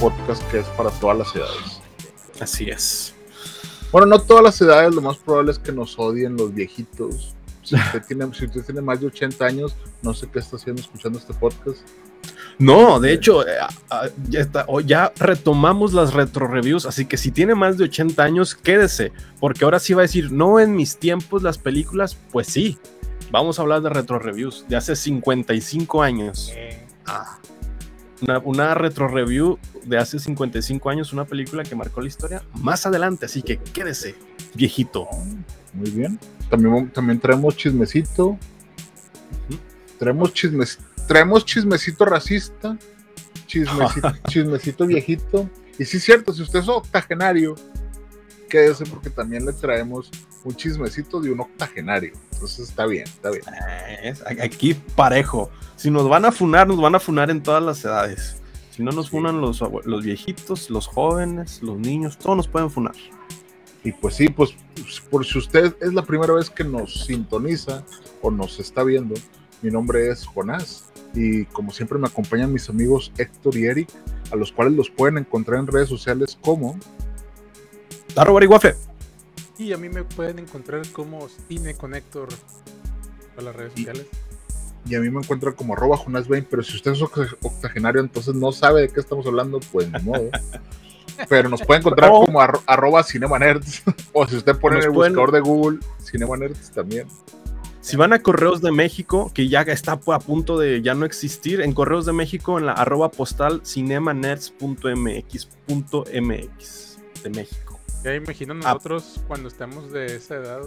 Podcast que es para todas las edades. Así es. Bueno, no todas las edades, lo más probable es que nos odien los viejitos. Si usted tiene, si usted tiene más de 80 años, no sé qué está haciendo escuchando este podcast. No, de hecho, eh, ah, ya, está, o ya retomamos las retro reviews, así que si tiene más de 80 años, quédese, porque ahora sí va a decir, no en mis tiempos las películas, pues sí, vamos a hablar de retro reviews de hace 55 años. Ah, una, una retro review de hace 55 años, una película que marcó la historia más adelante, así que quédese, viejito. Muy bien. También, también traemos chismecito. Traemos, chismes, traemos chismecito racista. Chismecito, chismecito viejito. Y sí es cierto, si usted es octogenario, quédese porque también le traemos un chismecito de un octogenario. Entonces está bien, está bien. Eh, es aquí parejo. Si nos van a funar, nos van a funar en todas las edades. Si no nos funan los, viejitos, los jóvenes, los niños, todos nos pueden funar. Y pues sí, pues por si usted es la primera vez que nos sintoniza o nos está viendo, mi nombre es Jonás y como siempre me acompañan mis amigos Héctor y Eric, a los cuales los pueden encontrar en redes sociales como Tarro Bariguafe. Y a mí me pueden encontrar como Cine Connector a las redes Y- sociales. Y a mí me encuentran como arroba Jonás20, pero si usted es oct- octogenario entonces no sabe de qué estamos hablando, pues ni modo. Pero nos puede encontrar Oh. como arro- arroba Cinema Nerds, o si usted pone en Nos el pueden- buscador de Google Cinema Nerds también. Si van a Correos de México, que ya está a punto de ya no existir, en Correos de México, en la arroba postal cinemanerds.mx.mx de México. Ya imagino Ah. nosotros cuando estemos de esa edad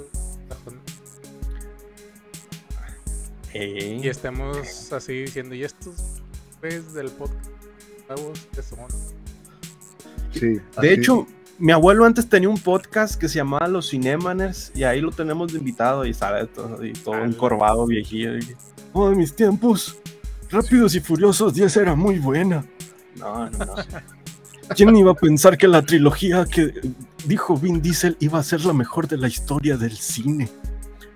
y estemos así diciendo, ¿y estos ves del podcast nuevos que son? Sí, De así- hecho, mi abuelo antes tenía un podcast que se llamaba Los Cinemaners y ahí lo tenemos de invitado y sabe todo, y todo encorvado, viejillo. y- Oh, de mis tiempos, Rápidos y Furiosos 10 era muy buena. No, no, no. ¿Quién iba a pensar que la trilogía que dijo Vin Diesel iba a ser la mejor de la historia del cine?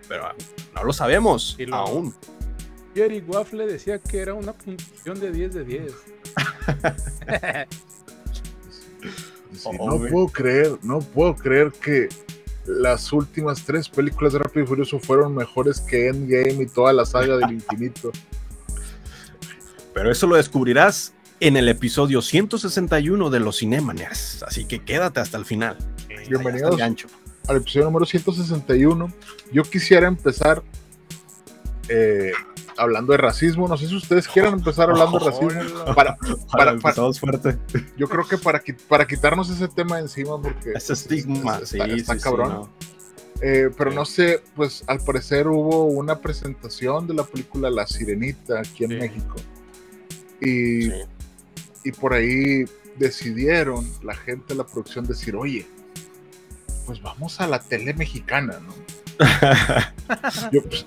Pero ah, no lo sabemos Y lo- aún. Jerry Waffle decía que era una puntuación de 10 de 10. Sí, Oh, no puedo creer, no puedo creer que las últimas tres películas de Rápido y Furioso fueron mejores que Endgame y toda la saga del infinito. Pero eso lo descubrirás en el episodio 161 de los Cinemaners. Así que quédate hasta el final. Bienvenidos el gancho. Al episodio número 161. Yo quisiera empezar eh, hablando de racismo. No sé si ustedes quieran empezar hablando de racismo. Para, para- Empezamos fuerte. yo creo que para, para quitarnos ese tema de encima, porque Ese estigma, está, sí, está sí, sí, cabrón. no. Eh, pero Sí. no sé, pues al parecer hubo una presentación de la película La Sirenita aquí en Sí. México. Y, Sí. y por ahí decidieron la gente de la producción decir, oye, pues vamos a la tele mexicana, ¿no? Yo, pues,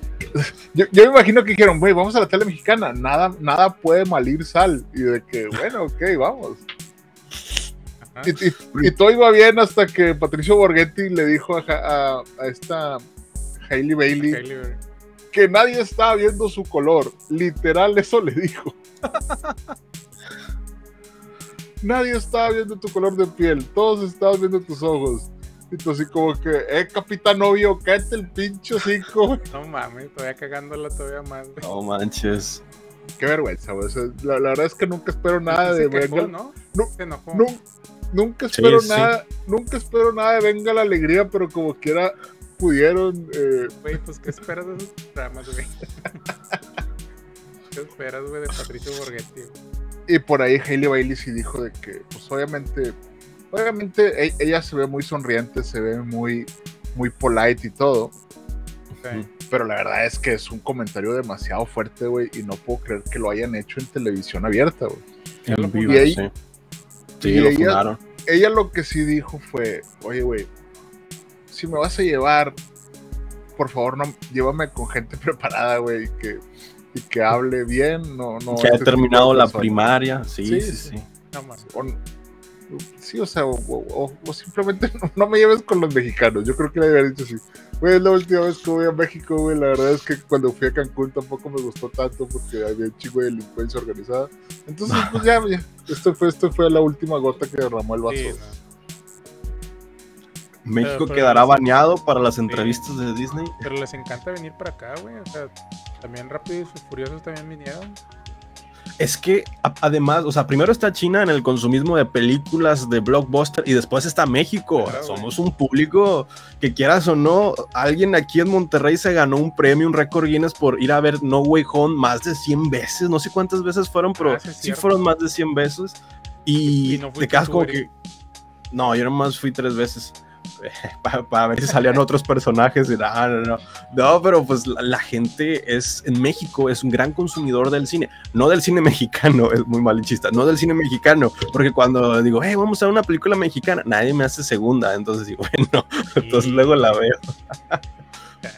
yo, yo me imagino que dijeron, güey, vamos a la tele mexicana, nada, nada puede malir sal. Y de que, bueno, ok, vamos. Y, y- y todo iba bien hasta que Patricio Borghetti le dijo a, Ja- a- a esta Hailey Bailey Berry. que nadie estaba viendo su color. Literal, eso le dijo. nadie estaba viendo tu color de piel, todos estaban viendo tus ojos. Y tú así como que, eh, capitán novio, cállate el pinche hocico. No mames, todavía cagándola todavía más. güey. No manches. Qué vergüenza, güey. O sea, la, la verdad es que nunca espero nada Se de quejó, Venga. ¿no? No, Se enojó. nun- nunca espero sí. nada, nunca espero nada de Venga la Alegría, pero como quiera pudieron eh, Güey, pues ¿qué esperas de esos programas, güey? ¿Qué esperas, güey, de Patricio Borghetti? güey? Y por ahí Hailey Bailey sí dijo de que, pues obviamente, obviamente e- ella se ve muy sonriente, se ve muy, muy polite y todo. Pero la verdad es que es un comentario demasiado fuerte, güey, y no puedo creer que lo hayan hecho en televisión abierta, güey. Y ahí- sí. Sí, y lo ella- ella lo que sí dijo fue, oye, güey, si me vas a llevar, por favor, no, llévame con gente preparada, güey, y que, y que hable bien, no, no. que ha tipo terminado la personas". primaria. Sí, Sí, sí, sí. sí. No más. O- sí, o sea, o, o- o simplemente no, no me lleves con los mexicanos. Yo creo que le había dicho así. Güey, es la última vez que voy a México, güey. La verdad es que cuando fui a Cancún tampoco me gustó tanto porque había un chingo de delincuencia organizada. Entonces, pues ya, ya. Esto fue, esto fue la última gota que derramó el vaso. Sí, no. México Pero- pero quedará sí. baneado para las entrevistas de Disney. Pero les encanta venir para acá, güey. O sea, también Rápidos y Furiosos también vinieron. Es que además, o sea, primero está China en el consumismo de películas de blockbuster y después está México. Claro. Somos un público que quieras o no, alguien aquí en Monterrey se ganó un premio, un récord Guinness por ir a ver No Way Home más de 100 veces. No sé cuántas veces fueron, pero Ah, sí fueron más de 100 veces. Y, Y no te Eric. que... No, yo nomás fui tres veces. Para ver si salían otros personajes. Y, no, no, no. No, pero pues la, la gente es en México es un gran consumidor del cine, no del cine mexicano, es muy malinchista, no del cine mexicano, porque cuando digo, hey, vamos a una película mexicana, nadie me hace segunda, entonces digo, bueno, entonces luego la veo.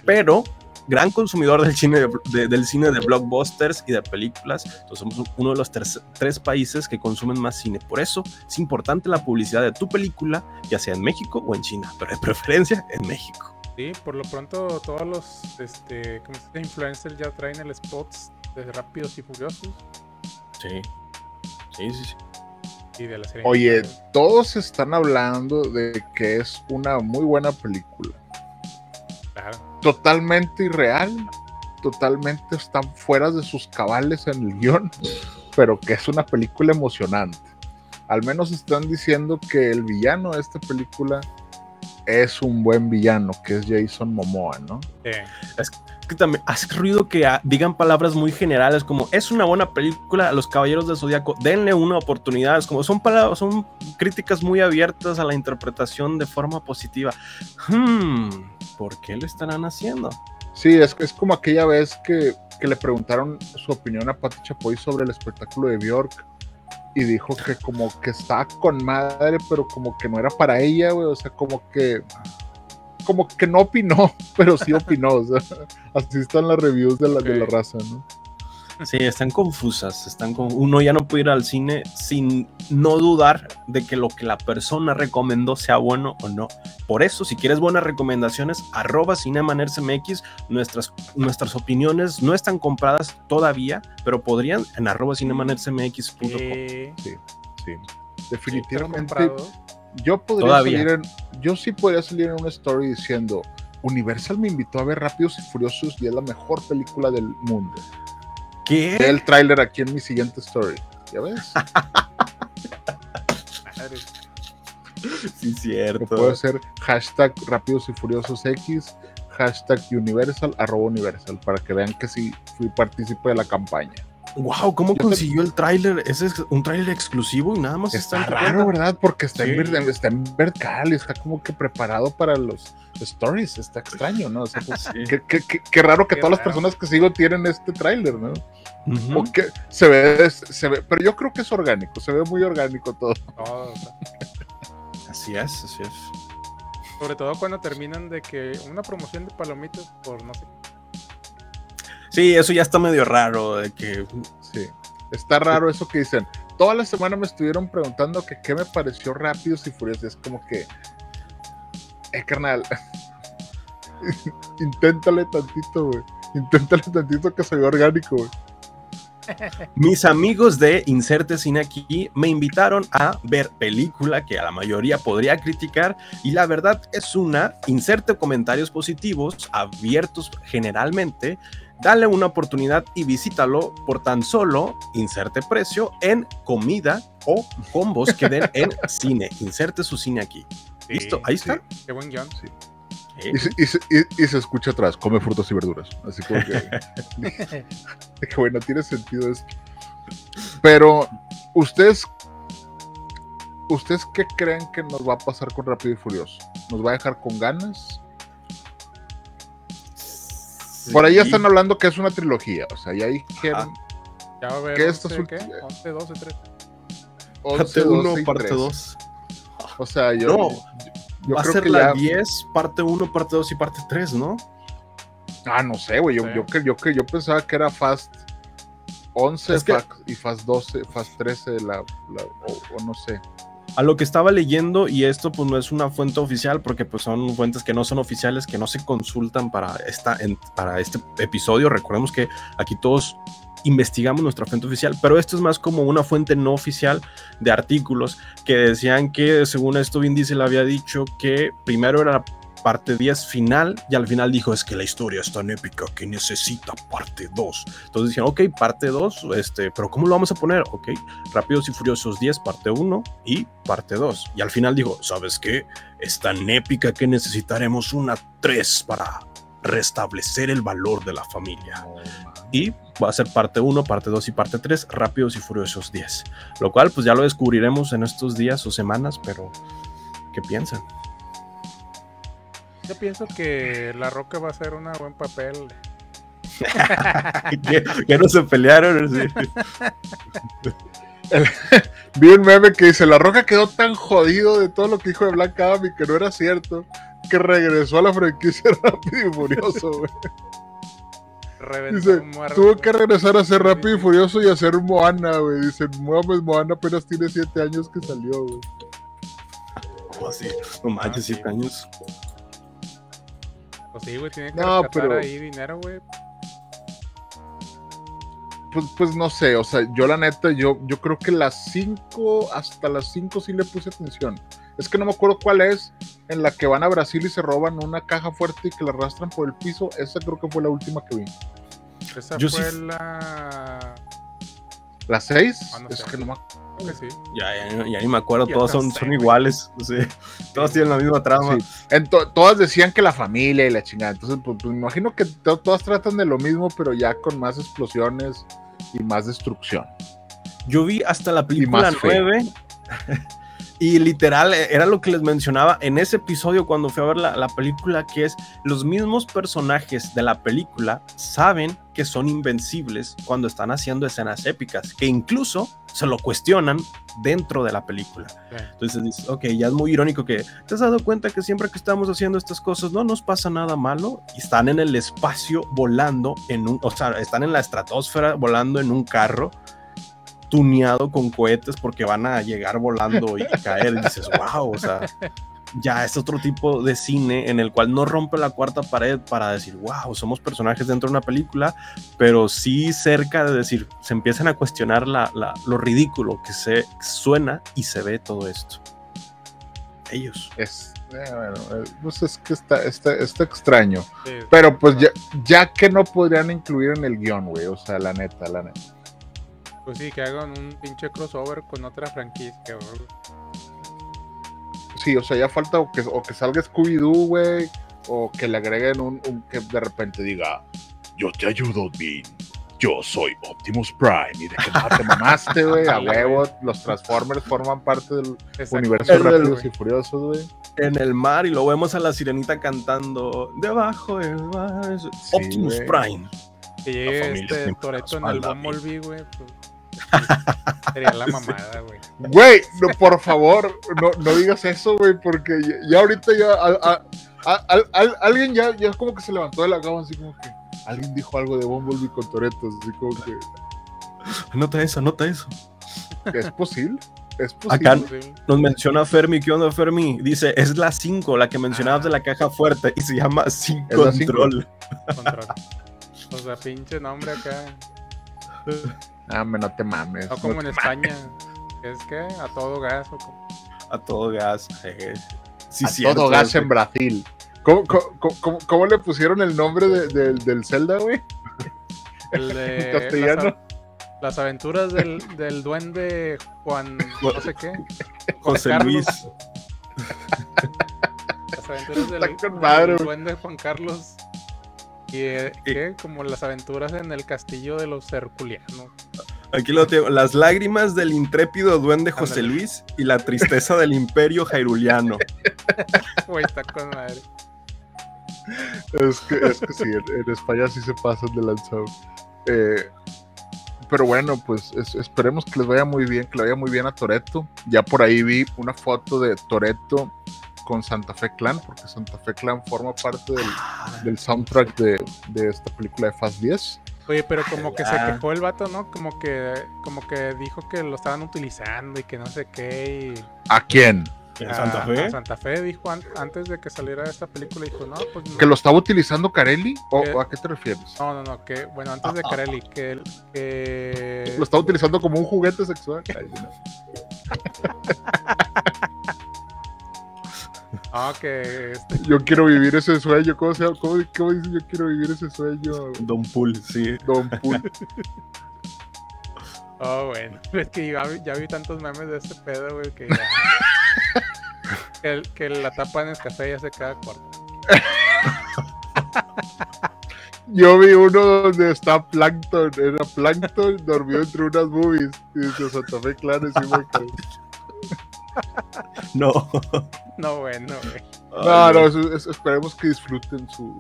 Pero gran consumidor del cine de, de- del cine de blockbusters y de películas, entonces somos uno de los tres, tres países que consumen más cine. Por eso es importante la publicidad de tu película, ya sea en México o en China, pero de preferencia en México. Sí, por lo pronto todos los este, influencers ya traen el spots de Rápidos y Furiosos Sí, sí, sí. sí. y de la serie. Oye, todos están hablando de que es una muy buena película. Totalmente irreal. Totalmente están fuera de sus cabales en el guion. Pero que es una película emocionante. Al menos están diciendo que el villano de esta película es un buen villano, que es Jason Momoa, ¿no? Sí. que también hace ruido que digan palabras muy generales como es una buena película a los caballeros del zodiaco denle una oportunidad es como son palabras son críticas muy abiertas a la interpretación de forma positiva Hmm, ¿por qué lo estarán haciendo? Sí, es, es como aquella vez que, que le preguntaron su opinión a Pati Chapoy sobre el espectáculo de Bjork y dijo que como que estaba con madre, pero como que no era para ella, güey, o sea, como que como que no opinó, pero sí opinó, o sea, así están las reviews de la, de la raza, ¿no? Sí, están confusas, están con... uno ya no puede ir al cine sin no dudar de que lo que la persona recomendó sea bueno o no. Por eso, si quieres buenas recomendaciones, arroba CinemaNersMX, nuestras, nuestras opiniones no están compradas todavía, pero podrían en arroba cinemanersmx.com. Sí, sí. Definitivamente yo podría Todavía. salir en, yo sí podría salir en una story diciendo Universal me invitó a ver Rápidos y Furiosos y es la mejor película del mundo. Ve el tráiler aquí en mi siguiente story. ¿Ya ves? Sí, cierto. Puede ser hashtag Rápidos y Furiosos X, hashtag Universal, arroba Universal, para que vean que sí fui partícipe de la campaña. Wow, ¿cómo Yo te- consiguió el tráiler? Ese es un tráiler exclusivo y nada más Está raro? ¿verdad? Porque está, Sí. en, está en vertical, está como que preparado para los stories. Está extraño, ¿no? O sea, pues, Sí. qué, qué- qué- qué raro que Qué todas las personas que sigo tienen este tráiler, ¿no? Ujú. O que se ve, se ve, pero yo creo que es orgánico, se ve muy orgánico todo. Todo, o sea, Así es, así es. sobre todo cuando terminan de que una promoción de palomitas por no sé Sí, eso ya está medio raro, de que Sí. Está raro eso que dicen. Toda la semana me estuvieron preguntando que qué me pareció Rápidos y Furiosos. Es como que, eh, carnal, inténtale tantito, güey. Inténtale tantito que se vea orgánico, güey. Mis amigos de Inserte Cine aquí me invitaron a ver película que a la mayoría podría criticar y la verdad es una, inserte comentarios positivos, abiertos generalmente, dale una oportunidad y visítalo por tan solo inserte precio en comida o combos que den en cine. Inserte su cine aquí. Sí, ¿Listo? Ahí está. sí, Qué buen guion. Eh, Y se, y y- se escucha atrás, come frutas y verduras. Así como que, que, güey, no tiene sentido esto. Pero, ¿ustedes, ¿ustedes qué creen que nos va a pasar con Rápido y Furioso? ¿Nos va a dejar con ganas? Por ahí ya sí. están hablando que es una trilogía, o sea, ya dijeron, Ya va a haber ¿Qué estas 11, ¿qué? ulti- 11, 12, 13. 11, Parte 1, 12 y parte 13. 2. O sea, yo, No, yo Va a ser que la ya- 10, parte 1, parte 2 y parte 3, ¿no? Ah, no sé, güey. Yo, Sí. yo, que- yo, que- yo pensaba que era Fast 11 Es que- y Fast 12, Fast 13, la, la- o, o no sé. A lo que estaba leyendo, y esto pues no es una fuente oficial, porque pues son fuentes que no son oficiales, que no se consultan para, esta, en- para este episodio. Recordemos que aquí todos investigamos nuestra fuente oficial, pero esto es más como una fuente no oficial de artículos que decían que según esto Vin Diesel había dicho que primero era parte 10 final y al final dijo es que la historia es tan épica que necesita parte 2. Entonces dijeron, ok, parte 2, este, pero ¿cómo lo vamos a poner? Ok, Rápidos y Furiosos 10, parte 1 y parte 2. Y al final dijo, ¿sabes qué? Es tan épica que necesitaremos una 3 para restablecer el valor de la familia. Y va a ser parte 1, parte 2 y parte 3, Rápidos y Furiosos 10. Lo cual pues ya lo descubriremos en estos días o semanas, pero ¿qué piensan? Yo pienso que La Roca va a hacer un buen papel. que, que no se pelearon. Sí. Vi un meme que dice, La Roca quedó tan jodido de todo lo que dijo de Black Adam y que no era cierto, que regresó a la franquicia Rápido y Furioso, güey. Reventó Dice, tuvo que regresar a ser Rápido y Furioso y a ser Moana, güey. Dice, Moana, Moana apenas tiene 7 años que salió, güey. ¿Cómo así? No manches, Ah, sí. 7 años. Pues sí, güey, tiene que No, rescatar pero- ahí dinero, güey. Pues, pues no sé, o sea, yo la neta, yo, yo creo que las 5, hasta las 5 sí le puse atención. Es que no me acuerdo cuál es, en la que van a Brasil y se roban una caja fuerte y que la arrastran por el piso. Esa creo que fue la última que vi. Esa Yo fue sí- la. ¿La 6? Ah, no es sé. que no me sí. Ya, ya, ya ni me acuerdo, Ya no son, son iguales. sí. Todos tienen la misma trama. Sí. En to- todas decían que la familia y la chingada. Entonces, pues, pues, me imagino que to- todas tratan de lo mismo, pero ya con más explosiones y más destrucción. Yo vi hasta la película más fe. 9 y literal eh, era lo que les mencionaba en ese episodio cuando fui a ver la, la película, que es los mismos personajes de la película saben que son invencibles cuando están haciendo escenas épicas, que incluso se lo cuestionan dentro de la película. Entonces dices, ok, ya es muy irónico que te has dado cuenta que siempre que estamos haciendo estas cosas no nos pasa nada malo y están en el espacio volando en un, o sea, están en la estratosfera volando en un carro tuneado con cohetes porque van a llegar volando y caer y dices, wow, o sea, ya es otro tipo de cine en el cual no rompe la cuarta pared para decir, wow, somos personajes dentro de una película, pero sí cerca de decir, se empiezan a cuestionar la, la- lo ridículo que se suena y se ve todo esto. Ellos. Es, eh, bueno, eh, pues es que está, está, está extraño. Sí, Pero pues ya, ya que no podrían incluir en el guion, güey. O sea, la neta, la neta. Pues sí, que hagan un pinche crossover con otra franquicia, güey. Sí, o sea, ya falta o que, o que salga Scooby-Doo, güey. O que le agreguen un, un- que de repente diga, yo te ayudo, Bean. Yo soy Optimus Prime. Y de que no te mamaste, güey. A Sí, huevo, los Transformers forman parte del Exacto. universo El del- Rápidos y Furiosos, güey. En el mar y lo vemos a la sirenita cantando debajo del mar. Optimus güey. Prime. Que La llegue familia este Toreto en el Bumblebee, güey. Pues, sería la mamada, güey. Güey, no, por favor, no, no digas eso, güey, porque ya, ya ahorita ya a- a- a- al- al- alguien ya, ya como que se levantó de la cama, así como que alguien dijo algo de Bumblebee con Toretos, así como que Anota eso, anota eso. es posible, es posible. Acá nos menciona Fermi. ¿Qué onda, Fermi? Dice, es la 5, la que mencionabas Ah. de la caja fuerte y se llama Sin. Control. Control. O sea, pinche nombre acá. Ah, me no te mames. No como en España. Es que a todo gas. O como... A todo gas. eh. Sí, a cierto, todo gas en Brasil. ¿Cómo, cómo, cómo- cómo le pusieron el nombre de- del- del Zelda, güey? El de En castellano. Las, aventuras del, del duende Juan. No sé qué. Juan José Carlos. Luis. Las aventuras del, duende Juan Carlos. Y eh, ¿qué? como las aventuras en el castillo de los Herculianos. Aquí lo tengo. Las lágrimas del intrépido duende José. Luis y la tristeza del imperio jairuliano. Güey, está con madre. Es que, es que sí, en, en España sí se pasan de lanzado. Eh, pero bueno, pues es- esperemos que les vaya muy bien, que le vaya muy bien a Toreto. Ya por ahí vi una foto de Toreto con Santa Fe Clan, porque Santa Fe Clan forma parte del, del soundtrack de, de esta película de Fast 10. Oye, pero como que se Ah. quejó el vato, ¿no? Como que, como que dijo que lo estaban utilizando y que no sé qué. Y ¿A quién? ¿En a- Santa a Fe? Santa Fe dijo an- antes de que saliera esta película, dijo, no, pues no. ¿Que lo estaba utilizando Carelli? ¿O, a qué te refieres? No, no, no, que, bueno, antes de Carelli, que, el- que ¿Lo estaba utilizando como un juguete sexual? Ah, que este, Yo quiero vivir ese sueño. ¿Cómo se? ¿Cómo, cómo dice yo quiero vivir ese sueño? Don Pool, sí. Don Pool. Oh, bueno. Es que ya, vi- ya vi tantos memes de este pedo, güey, que ya. que, la tapa en el café ya se queda corta. Yo vi uno donde está Plankton, era Plankton dormido entre unas movies y dice Santa Fe Clan encima No. No, bueno, güey. No, no, eso- eso- esperemos que disfruten su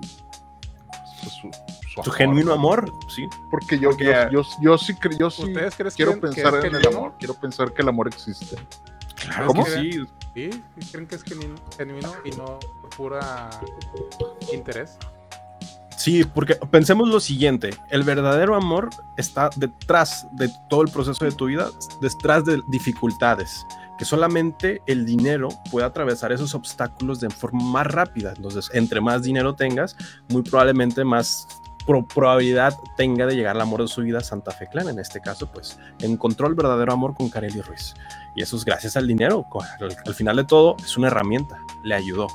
su, su- su Su genuino amor, sí. Porque yo, Porque- yo, yo, yo sí, yo sí ¿Ustedes creen quiero que- pensar es en el amor, quiero pensar que el amor existe. Claro ¿Cómo? que sí. ¿Sí? ¿Sí creen que es genu- genuino y no por pura interés? Sí, porque pensemos lo siguiente, el verdadero amor está detrás de todo el proceso de tu vida, detrás de dificultades, que solamente el dinero puede atravesar esos obstáculos de forma más rápida. Entonces, entre más dinero tengas, muy probablemente más pro- probabilidad tenga de llegar al amor de su vida Santa Fe Clan. En este caso, pues encontró el verdadero amor con Kareli Ruiz. Y eso es gracias al dinero. Al, al final de todo, es una herramienta, le ayudó.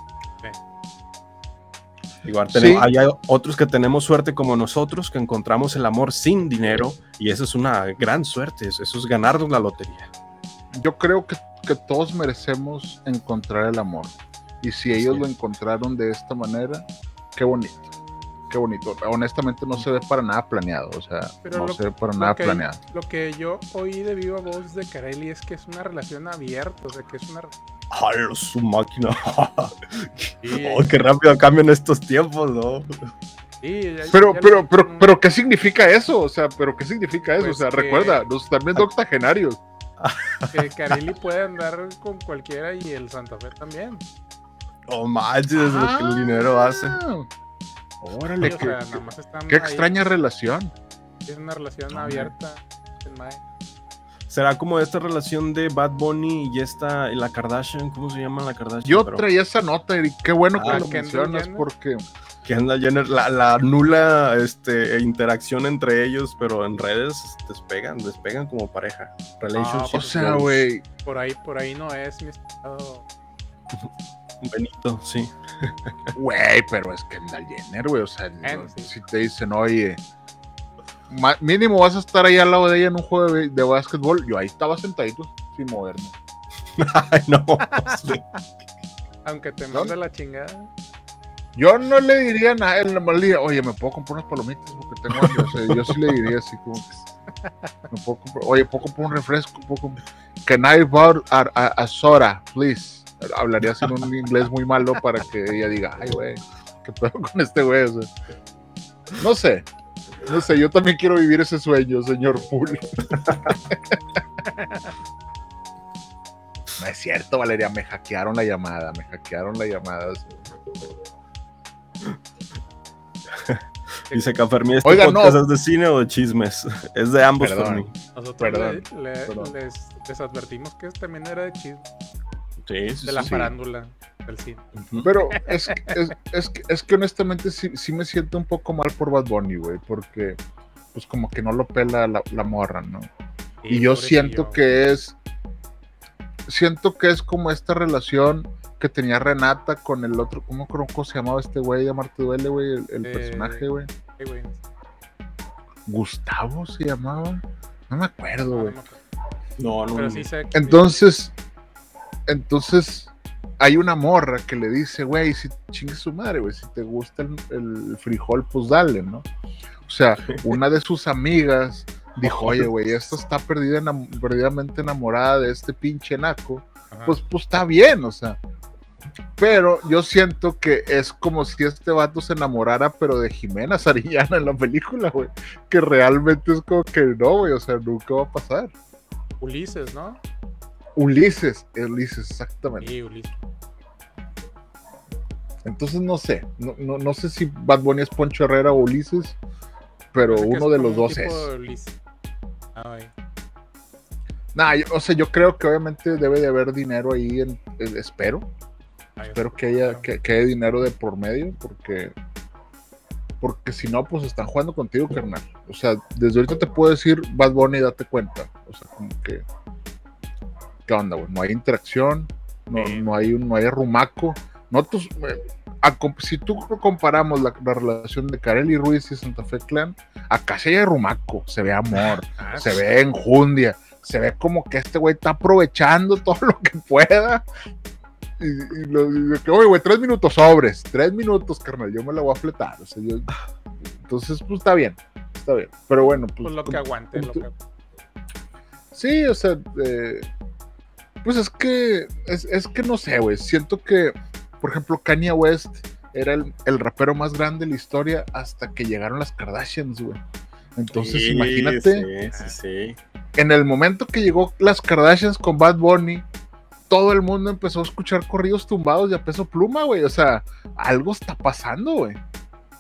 Igual tenemos, Sí. hay otros que tenemos suerte como nosotros, que encontramos el amor sin dinero, y eso es una gran suerte, eso eso es ganarnos la lotería. Yo creo que, que todos merecemos encontrar el amor. Y si ellos Así lo encontraron de esta manera, qué bonito. Qué bonito. Honestamente no se ve para nada planeado. O sea, Pero no lo- se ve para nada que, planeado. lo que yo oí de viva voz de Carelli es que es una relación abierta, o sea, que es una... ¡Ay, su máquina! Sí, ¡Oh, qué rápido cambian estos tiempos, ¿no? sí, ya- Pero, ya pero, lo- pero, pero, ¿qué significa eso? O sea, pero ¿qué significa eso? Pues o sea, que- recuerda, nos están viendo octogenarios. Que Carelli puede andar con cualquiera y el Santa Fe también. ¡Oh, manches! Lo que el dinero hace. Ah, Sí, Órale, o qué, sea, qué- extraña relación. Es una relación abierta. ¿Será como esta relación de Bad Bunny y esta, y la Kardashian? ¿Cómo se llama la Kardashian? Yo Pero- traía esa nota, Eric. Qué bueno Ah, que lo mencionas Jenner. Porque Kendall Jenner, la, la nula este, interacción entre ellos, pero en redes despegan, despegan como pareja. Relationship O sea, güey, Por ahí, por ahí no es, mi estimado. Benito, sí. güey, pero es Kendall Jenner, güey. O sea, no- sí. si te dicen, oye, mínimo vas a estar ahí al lado de ella en un juego de, de básquetbol. Yo ahí estaba sentadito sin moverme. Ay, no. Aunque te ¿No? mande la chingada. Yo no le diría nada, él nomás diría, oye, ¿me puedo comprar unas palomitas? Porque tengo hambre. Yo sí le diría así como ¿me puedo comprar? Oye, ¿puedo comprar un refresco? ¿Puedo comprar- Can I borrow a, a- a please? Hablaría así en un inglés muy malo para que ella diga, ay, güey, ¿qué pedo con este güey? No sé, no sé, yo también quiero vivir ese sueño, señor Poole. No es cierto, Valeria, me hackearon la llamada, me hackearon la llamada. Dice Cafermi, ¿este Oiga, no. podcast es de cine o de chismes? Es de ambos por Perdón. mí. Nosotros Perdón, le- le- perdón. Les, les advertimos que también era de chisme, Sí, sí, de la sí. farándula del cine. Pero es, que- es, es, que- es que honestamente sí, sí me siento un poco mal por Bad Bunny, güey, porque pues como que no lo pela la, la morra, ¿no? Y yo siento que es, siento que es como esta relación que tenía Renata con el otro, ¿cómo, creo- cómo se llamaba este güey de Marte Duele, güey? El, el Eh, personaje, güey. Gustavo se llamaba. No me acuerdo, No, no güey. me acuerdo. No, no, Pero no. sí sé que- Entonces, entonces hay una morra que le dice, güey, si chingue su madre, güey, si te gusta el, el frijol, pues dale, ¿no? O sea, una de sus amigas dijo, oye, güey, esta está perdida, enam- perdidamente enamorada de este pinche naco, Ajá. pues, pues está bien, o sea, Pero yo siento que es como si este vato se enamorara, pero de Jimena Sarillana en la película, güey. Que realmente es como que no, güey. O sea, nunca va a pasar. Ulises, ¿no? Ulises, Ulises, exactamente. Sí, Ulises. Entonces no sé. No, no, no sé si Bad Bunny es Poncho Herrera o Ulises. Pero uno de los dos es. Ulises. Ah. Nah, yo- o sea, yo creo que obviamente debe de haber dinero ahí. En, en- espero. Espero que haya, que, que haya dinero de por medio. Porque. Porque si no, pues están jugando contigo, carnal. O sea, desde ahorita te puedo decir, Bad Bunny, date cuenta. O sea, como que. ¿Qué onda, güey? No hay interacción. No, no hay no hay arrumaco. Nosotros, eh, a si tú comparamos la, la relación de Kareli Ruiz y Santa Fe Clan, acá sí hay arrumaco, se ve amor, Ah, se sí. ve enjundia, se ve como que este güey está aprovechando todo lo que pueda. Y, y lo, y que, oye, güey, tres minutos sobres, tres minutos, carnal, yo me la voy a fletar. O sea, yo- entonces, pues está bien, está bien. Pero bueno, pues. Pues lo que como- aguante, lo tú- que... Sí, o sea, eh, pues es que, es, es que no sé, güey. Siento que, por ejemplo, Kanye West era el, el rapero más grande de la historia hasta que llegaron las Kardashians, güey. Entonces, Sí, imagínate, Sí, sí, sí. en el momento que llegó las Kardashians con Bad Bunny, todo el mundo empezó a escuchar corridos tumbados de a peso pluma, güey. O sea, algo está pasando, güey.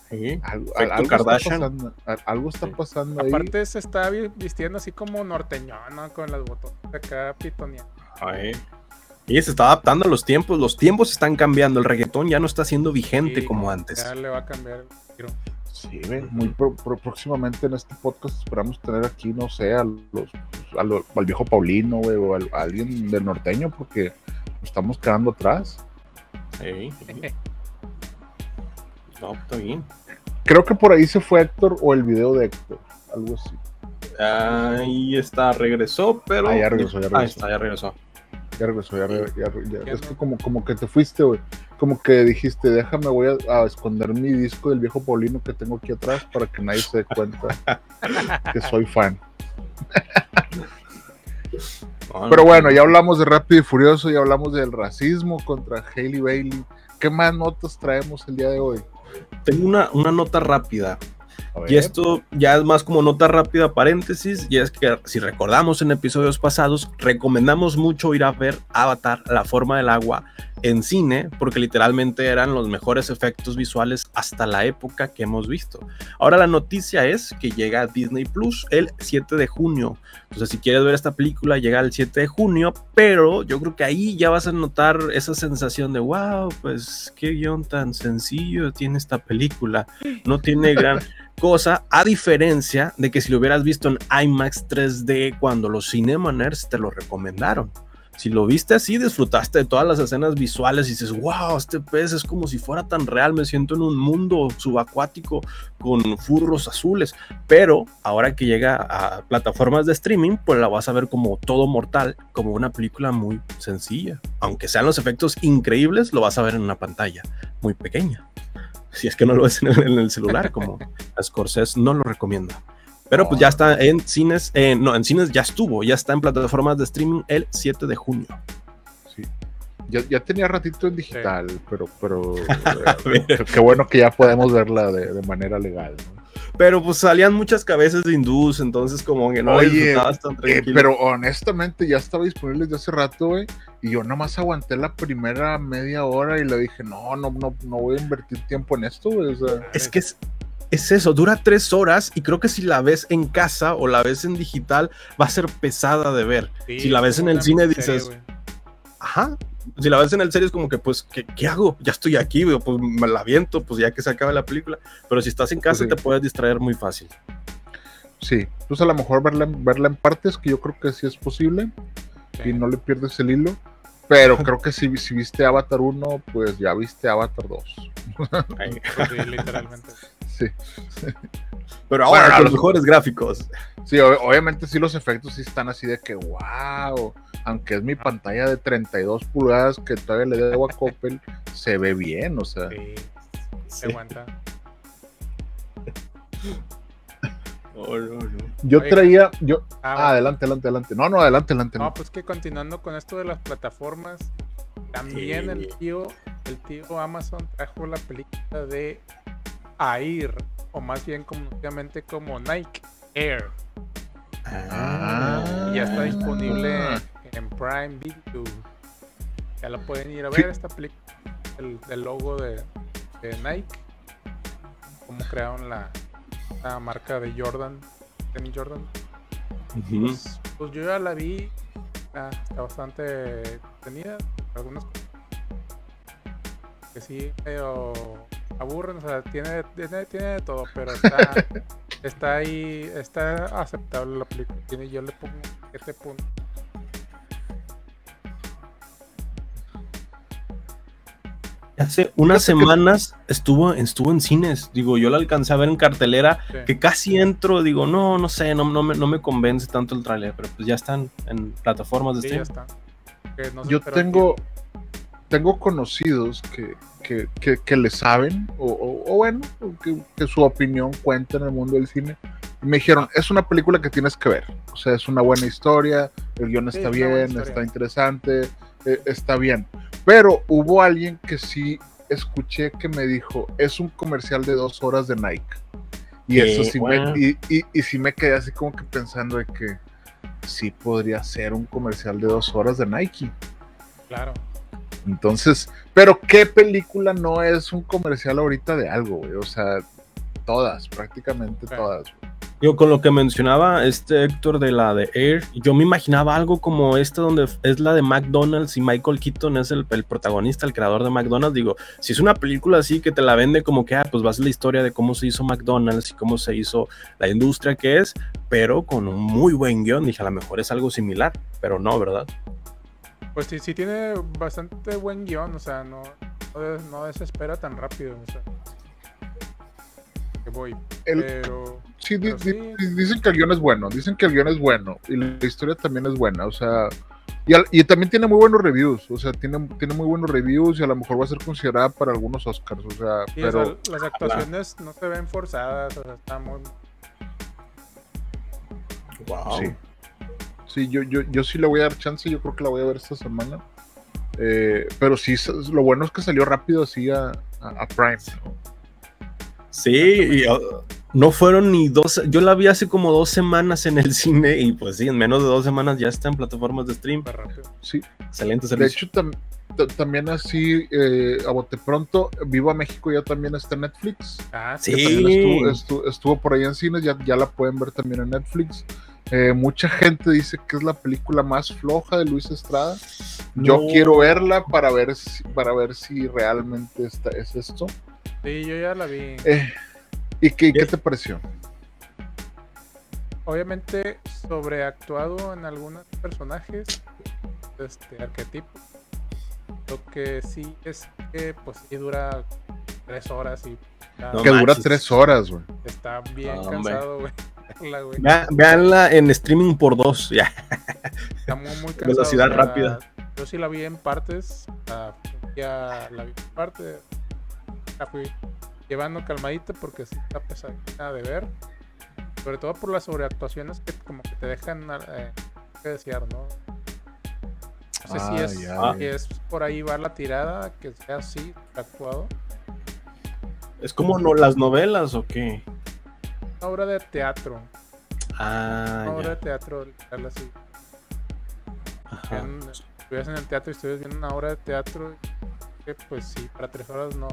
Sí. Algo, algo está Kardashian. pasando, al- algo está Sí. pasando ahí. Aparte se está vi- vistiendo así como norteñón, ¿no? Con las botones acá pitoneando. Ay. Y se está adaptando a los tiempos, los tiempos están cambiando, el reggaetón ya no está siendo vigente Sí, como antes. Ya le va a cambiar. Sí, muy pro- pro- próximamente en este podcast esperamos tener aquí, no sé, a los, a al viejo Paulino, güey, o a alguien del norteño, porque nos estamos quedando atrás. Sí. No, está bien. Creo que por ahí se fue Héctor o el video de Héctor, algo así. Ahí está, regresó, pero. Ah, ya regresó, ya Ahí regresó. está, ya regresó. Ya regresó, ya, ya re- ya- Ya Es que como, como que te fuiste, güey. Como que dijiste, déjame, voy a, a esconder mi disco del viejo Paulino que tengo aquí atrás para que nadie se dé cuenta que soy fan. Pero no, bueno, ya hablamos de Rápido y Furioso, ya hablamos del racismo contra Hailey Bailey. ¿Qué más notas traemos el día de hoy? Tengo una, una nota rápida. Y esto ya es más como nota rápida, paréntesis, y es que si recordamos en episodios pasados, recomendamos mucho ir a ver Avatar, la forma del agua, en cine, porque literalmente eran los mejores efectos visuales hasta la época que hemos visto. Ahora la noticia es que llega a Disney Plus el 7 de junio. Entonces, si quieres ver esta película, llega el 7 de junio, pero yo creo que ahí ya vas a notar esa sensación de, wow, pues qué guion tan sencillo tiene esta película. No tiene gran cosa, a diferencia de que si lo hubieras visto en IMAX 3D cuando los Cinema Nerds te lo recomendaron. Si lo viste así, disfrutaste de todas las escenas visuales y dices, wow, este pez es como si fuera tan real, me siento en un mundo subacuático con furros azules. Pero ahora que llega a plataformas de streaming, pues la vas a ver como todo mortal, como una película muy sencilla. Aunque sean los efectos increíbles, lo vas a ver en una pantalla muy pequeña. Si es que no lo ves en el, en el celular, como Scorsese no lo recomienda. Pero pues ya está en cines, eh, no, en cines ya estuvo, ya está en plataformas de streaming el 7 de junio. Sí. Ya, ya tenía ratito en digital, pero, pero eh, qué bueno que ya podemos verla de, de manera legal. ¿no? Pero pues salían muchas cabezas de hindús, entonces como que no la Oye, disfrutabas tan Eh, tranquilo. pero honestamente ya estaba disponible desde hace rato, güey. Y yo nada más aguanté la primera media hora y le dije, no, no, no, no voy a invertir tiempo en esto, güey. O sea, Es que es, es eso, dura tres horas y creo que si la ves en casa o la ves en digital va a ser pesada de ver. Sí, Si la ves en el cine, dices. Ajá. Si la ves en el serie es como que, pues, ¿qué, qué hago? Ya estoy aquí, güey, pues me la aviento, pues ya que se acabe la película. Pero si estás en casa Sí. te puedes distraer muy fácil. sí. Pues a lo mejor verla, en- verla en partes, que yo creo que sí es posible. Sí. y no le pierdes el hilo. Pero creo que si, si viste Avatar 1, pues ya viste Avatar 2. Ay. Pues sí, literalmente. Sí, Pero Bueno, ahora no, con los mejores gráficos. Sí ob- obviamente sí los efectos sí están así de que wow. Aunque es mi pantalla de 32 pulgadas que todavía le debo a Coppel, se ve bien, o sea. Sí, se Sí. aguanta. Oh, no, no. Yo traía, yo, Ah, ah, adelante, adelante, adelante. No, no, adelante, adelante. No, no. pues que continuando con esto de las plataformas, También el tío, el tío Amazon trajo la película de Air, o más bien conocido como Nike Air. Ah. Y ya está disponible en Prime Video. Ya la pueden ir a ver esta película. El, el logo de, de Nike. Cómo crearon la, la marca de Jordan. Tenis Jordan. Pues, pues yo ya la vi. ah, está bastante tenida. Algunas cosas que sí, medio aburren. O sea, tiene, tiene, tiene de todo, pero está, está ahí. Está aceptable la película. Tiene, yo le pongo 7 puntos. Hace unas semanas estuvo, estuvo en cines. Digo, yo la alcancé a ver en cartelera. Sí. Que casi entro. Digo, no, no sé, no, no, me, no me convence tanto el tráiler. Pero pues ya están en plataformas de Sí, ya stream. está. Que no Yo tengo, tiempo. tengo conocidos que, que, que, que le saben, o, o- o bueno, que, que su opinión cuenta en el mundo del cine. Y me dijeron, es una película que tienes que ver. O sea, es una buena historia, el guion Sí, está bien, está interesante, eh, está bien. Pero hubo alguien que sí escuché que me dijo, es un comercial de dos horas de Nike. Y eso sí bueno. me, y, y, y sí me quedé así como que pensando de que sí podría ser un comercial de dos horas de Nike. Claro. Entonces, pero ¿qué película no es un comercial ahorita de algo, güey? O sea, todas, prácticamente todas. güey. Yo con lo que mencionaba este Héctor de la de Air, yo me imaginaba algo como esta donde es la de McDonald's y Michael Keaton es el, el protagonista, el creador de McDonald's. Digo, si es una película así que te la vende como que, ah, pues vas a la historia de cómo se hizo McDonald's y cómo se hizo la industria que es, pero con un muy buen guion. Dije, a lo mejor es algo similar, pero no, ¿verdad? Pues sí, sí tiene bastante buen guion, o sea, no, no, des- no desespera tan rápido, o sea. Que voy, El- pero sí, di- pero di- sí. di- dicen que el guion es bueno, dicen que el guion es bueno y la historia también es buena, o sea, y, al- y también tiene muy buenos reviews, o sea, tiene, tiene muy buenos reviews y a lo mejor va a ser considerada para algunos Oscars, o sea, sí, o pero sea, las actuaciones no se ven forzadas, o sea, está muy... Wow. sí. Sí, yo, yo, yo sí le voy a dar chance, yo creo que la voy a ver esta semana. Eh, pero sí, lo bueno es que salió rápido así a, a- a Prime. ¿no? Sí, y, uh, no fueron ni dos. Yo la vi hace como dos semanas en el cine y pues sí, en menos de dos semanas ya está en plataformas de stream. Sí, Excelente de servicio. hecho tam- ta- también así, eh, a bote pronto, Viva México ya también está en Netflix. Ah, Sí. que también estuvo, estu- estuvo por ahí en cines, ya, ya la pueden ver también en Netflix. Eh, mucha gente dice que es la película más floja de Luis Estrada. Yo No. quiero verla para ver si, para ver si realmente esta, es esto. Sí, yo ya la vi. Eh, ¿Y qué, qué te pareció? Obviamente sobreactuado en algunos personajes, este arquetipo. Lo que sí es que pues sí dura tres horas y No que dura tres horas, güey. está bien No, cansado, güey. Verla, güey. Vea- Veanla en streaming por dos, ya. Está muy, muy cansado. Velocidad o sea, rápida. Yo sí la vi en partes. ah, ya la vi en parte. La fui llevando calmadita porque sí está pesadita de ver. Sobre todo por las sobreactuaciones que como que te dejan eh, que desear, ¿no? No sé si, es, ya, si ya. es por ahí va la tirada, que sea así, actuado. Es como no, las novelas o qué. Una obra de teatro. Ah, Una obra de teatro, así. Ajá. en- estuvieras en el teatro y estuvieras viendo una obra de teatro, que pues sí, para tres horas no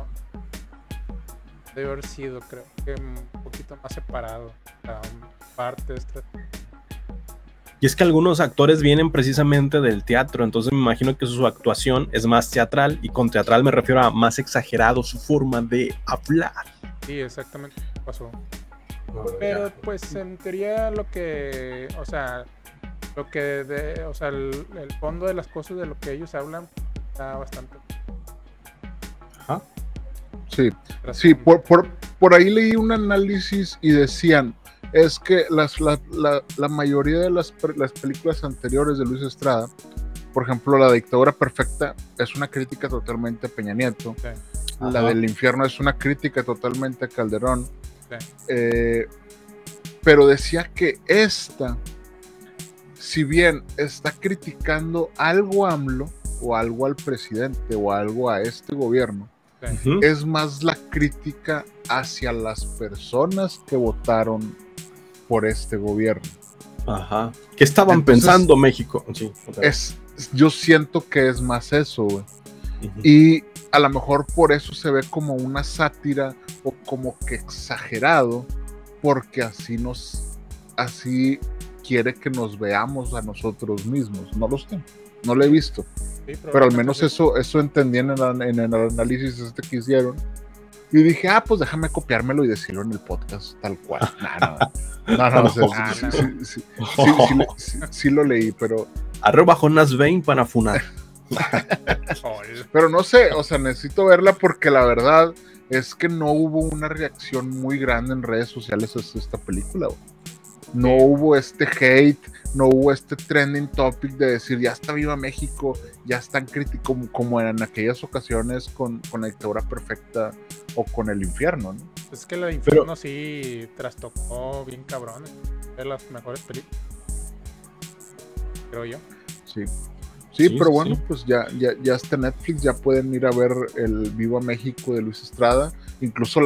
debe haber sido, creo que un poquito más separado. sea, partes, Y es que algunos actores vienen precisamente del teatro, entonces me imagino que su actuación es más teatral y con teatral me refiero a más exagerado su forma de hablar. Sí, exactamente pasó. Pero pues en teoría lo que, o sea, lo que, de, o sea, el, el fondo de las cosas de lo que ellos hablan está bastante. Ajá. Sí, sí, por, por, por ahí leí un análisis y decían, es que las, la, la- la mayoría de las, las películas anteriores de Luis Estrada, por ejemplo, La dictadura perfecta es una crítica totalmente a Peña Nieto, Sí, la del infierno es una crítica totalmente a Calderón, sí. eh, pero decía que esta, si bien está criticando algo a AMLO, o algo al presidente o algo a este gobierno, es más la crítica hacia las personas que votaron por este gobierno. Ajá. ¿Qué estaban Entonces- pensando México? Sí. Es, yo siento que es más eso, güey. Y a lo mejor por eso se ve como una sátira o como que exagerado, porque así nos, así quiere que nos veamos a nosotros mismos. No lo sé, no lo he visto, Sí, pero al menos probablemente eso, eso entendí en el, en el análisis este que hicieron. Y dije, ah, pues déjame copiármelo y decirlo en el podcast tal cual. No, no, sí, sí, sí, sí, sí, sí- sí lo leí, pero Arroba Jonas Bain para funar. sí. Pero no sé, o sea, necesito verla porque la verdad es que no hubo una reacción muy grande en redes sociales a esta película. güey. No hubo este hate, no hubo este trending topic de decir ya está viva México, ya están críticos como, como en aquellas ocasiones con, con la dictadura perfecta o con el infierno, ¿no? Es que el infierno sí trastocó bien cabrón. Es de las mejores películas. Creo yo. Sí. Sí, Sí, pero bueno, sí. pues ya, ya, ya está Netflix, ya pueden ir a ver el Viva México de Luis Estrada. Incluso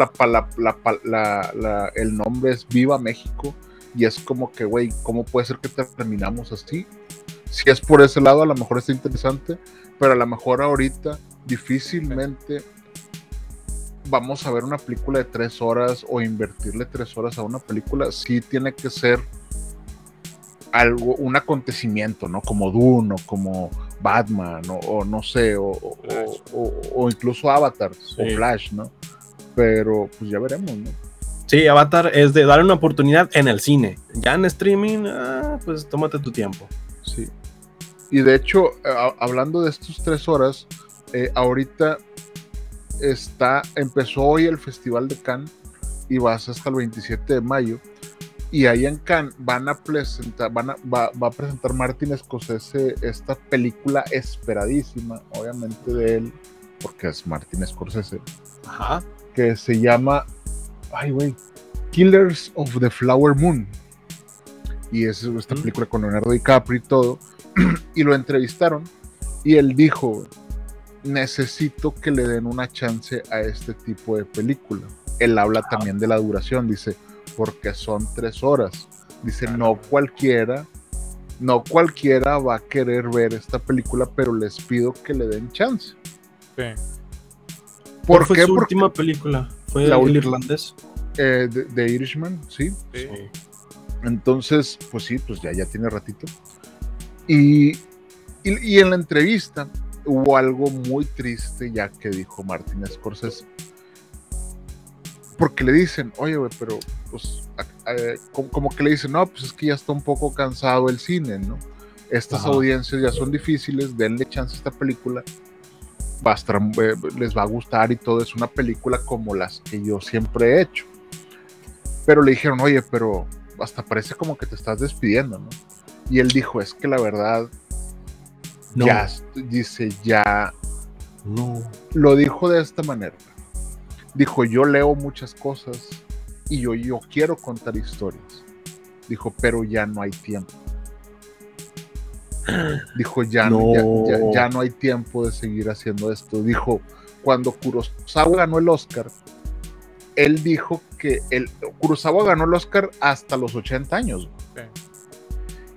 la- la- el nombre es Viva México. Y es como que, güey, ¿cómo puede ser que terminamos así? Si es por ese lado, a lo mejor está interesante, pero a lo mejor ahorita difícilmente vamos a ver una película de tres horas o invertirle tres horas a una película. Sí tiene que ser algo, un acontecimiento, ¿no? Como Dune o como Batman o, o no sé, o, o- incluso Avatar Sí. o Flash, ¿no? Pero pues ya veremos, ¿no? Sí, Avatar es de dar una oportunidad en el cine. Ya en streaming, ah, pues tómate tu tiempo. Sí. Y de hecho, a- hablando de estos tres horas, eh, ahorita está, empezó hoy el Festival de Cannes y vas hasta el 27 de mayo. Y ahí en Cannes van a presentar, van a, va, va a presentar Martin Scorsese esta película esperadísima, obviamente de él, porque es Martin Scorsese, Ajá. que se llama, ay güey, Killers of the Flower Moon. Y es esta Mm. película con Leonardo DiCaprio y todo. y lo entrevistaron y él dijo, necesito que le den una chance a este tipo de película. Él habla también de la duración, dice, porque son tres horas. Dice, no cualquiera, no cualquiera va a querer ver esta película, pero les pido que le den chance. Sí. ¿Cuál ¿Por fue qué? su Porque última película? ¿Fue La el irlandés? eh, de, de Irishman, sí. Sí. Entonces, pues sí, pues ya, ya tiene ratito. Y, y, y en la entrevista hubo algo muy triste ya que dijo Martin Scorsese. Porque le dicen, oye, güey, pero pues como, como que le dicen, no, pues es que ya está un poco cansado el cine, ¿no? Estas Ajá. audiencias ya son difíciles, denle chance a esta película. Va a estar, eh, les va a gustar y todo. Es una película como las que yo siempre he hecho. Pero le dijeron, oye, pero hasta parece como que te estás despidiendo, ¿no? Y él dijo, es que la verdad, No. ya, dice, ya, No. lo dijo de esta manera. Dijo, yo leo muchas cosas y yo, yo quiero contar historias. Dijo, pero ya no hay tiempo. Dijo, ya no, ya, No. ya- ya no hay tiempo de seguir haciendo esto. Dijo, cuando Kurosawa ganó el Oscar, él dijo que el, Kurosawa ganó el Oscar hasta los 80 años.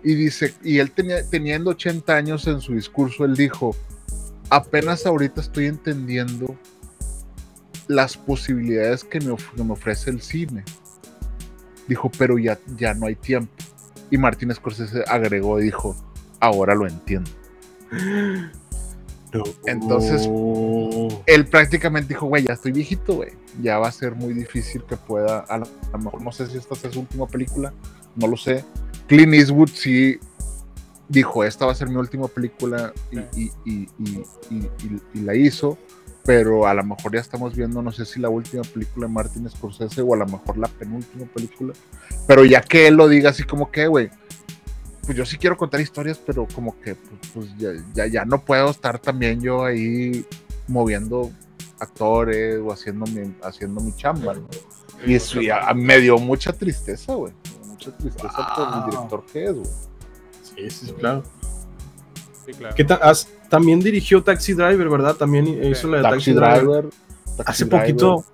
Y dice, y él tenía, teniendo 80 años en su discurso, él dijo, apenas ahorita estoy entendiendo las posibilidades que me, of- que me ofrece el cine. Dijo, pero ya, ya no hay tiempo. Y Martín Scorsese agregó y dijo, ahora lo entiendo. No. Entonces- Él prácticamente dijo, güey, ya estoy viejito, güey. Ya va a ser muy difícil que pueda, a lo, mejor no sé si esta sea su última película, no lo sé. Clint Eastwood sí dijo, esta va a ser mi última película y- y- y la hizo, pero a lo mejor ya estamos viendo, no sé si la última película de Martin Scorsese o a lo mejor la penúltima película, pero ya que él lo diga así como que, güey, pues yo sí quiero contar historias, pero como que pues, pues, ya, ya, ya no puedo estar también yo ahí moviendo actores o haciendo mi, haciendo mi chamba, ¿no? Y eso ya me dio mucha tristeza, güey. Mucha tristeza por el Wow. director que es, güey. Sí, sí, sí, claro. Sí, claro. ¿Qué ta- has- también dirigió Taxi Driver, ¿verdad? También hizo la de Taxi Driver. Taxi Hace Driver. poquito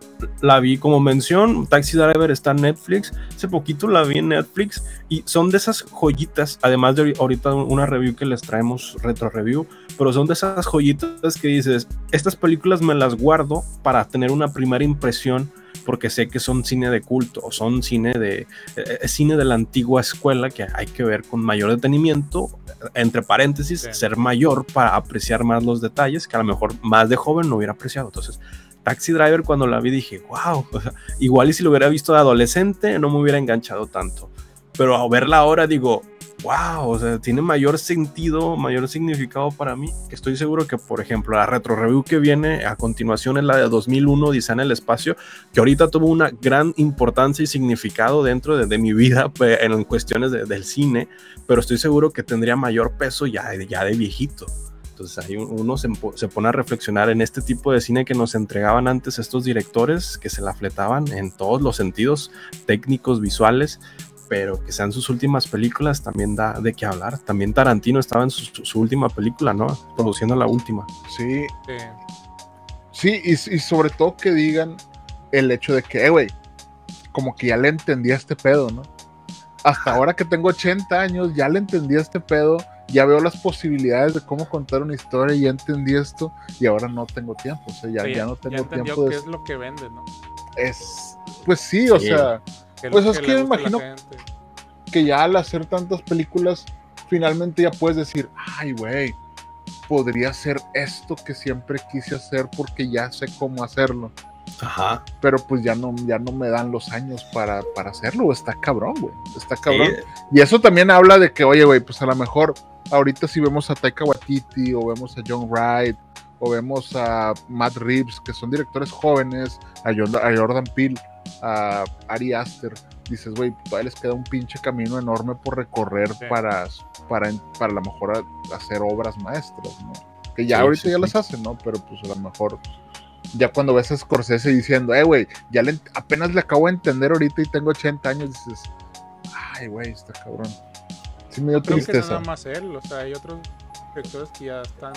la vi como mención, Taxi Driver está en Netflix, hace poquito la vi en Netflix y son de esas joyitas, además de ahori- ahorita una review que les traemos, retro review, pero son de esas joyitas que dices, estas películas me las guardo para tener una primera impresión porque sé que son cine de culto o son cine de eh, cine de la antigua escuela que hay que ver con mayor detenimiento, entre paréntesis, ser mayor para apreciar más los detalles que a lo mejor más de joven no hubiera apreciado. Entonces, Taxi Driver cuando la vi dije, wow, o sea, igual y si lo hubiera visto de adolescente no me hubiera enganchado tanto. Pero a verla ahora digo, wow, o sea, tiene mayor sentido, mayor significado para mí. Estoy seguro que, por ejemplo, la retro review que viene a continuación es la de 2001, Dice en el espacio, que ahorita tuvo una gran importancia y significado dentro de, mi vida en cuestiones de- del cine, pero estoy seguro que tendría mayor peso ya, ya de viejito. Entonces ahí uno se, se pone a reflexionar en este tipo de cine que nos entregaban antes estos directores que se la fletaban en todos los sentidos técnicos, visuales, pero que sean sus últimas películas también da de qué hablar. También Tarantino estaba en su, su- última película, ¿no? Produciendo la última. Sí, Sí. sí, y, y sobre todo que digan el hecho de que, eh, güey, como que ya le entendí a este pedo, ¿no? Hasta ahora que tengo 80 años, ya le entendí a este pedo, ya veo las posibilidades de cómo contar una historia, ya entendí esto, y ahora no tengo tiempo, o sea, ya, Sí, ya no tengo tiempo qué de... es lo que vende, ¿no? Es, pues sí, o Sí. sea, Que Pues es que me imagino- que ya al hacer tantas películas, finalmente ya puedes decir, ay, güey, podría hacer esto que siempre quise hacer porque ya sé cómo hacerlo. Ajá. Pero pues ya no, ya no me dan los años para, para hacerlo. Está cabrón, güey. Está cabrón. Sí, Y eso también habla de que, oye, güey, pues a lo mejor ahorita si vemos a Taika Waititi o vemos a John Wright o vemos a Matt Reeves, que son directores jóvenes, a Jordan, a Jordan Peele, a Ari Aster, dices, güey, todavía les queda un pinche camino enorme por recorrer Sí. para, para, para a lo mejor a- hacer obras maestras, ¿no? Que ya Sí, ahorita sí, ya sí. las hacen, ¿no? Pero pues a lo mejor ya cuando ves a Scorsese diciendo, eh, güey, ya le, apenas le acabo de entender ahorita y tengo 80 años, dices, ay, güey, está cabrón. Sí me dio Creo que no tristeza. nada más él, o sea, hay otros directores que ya están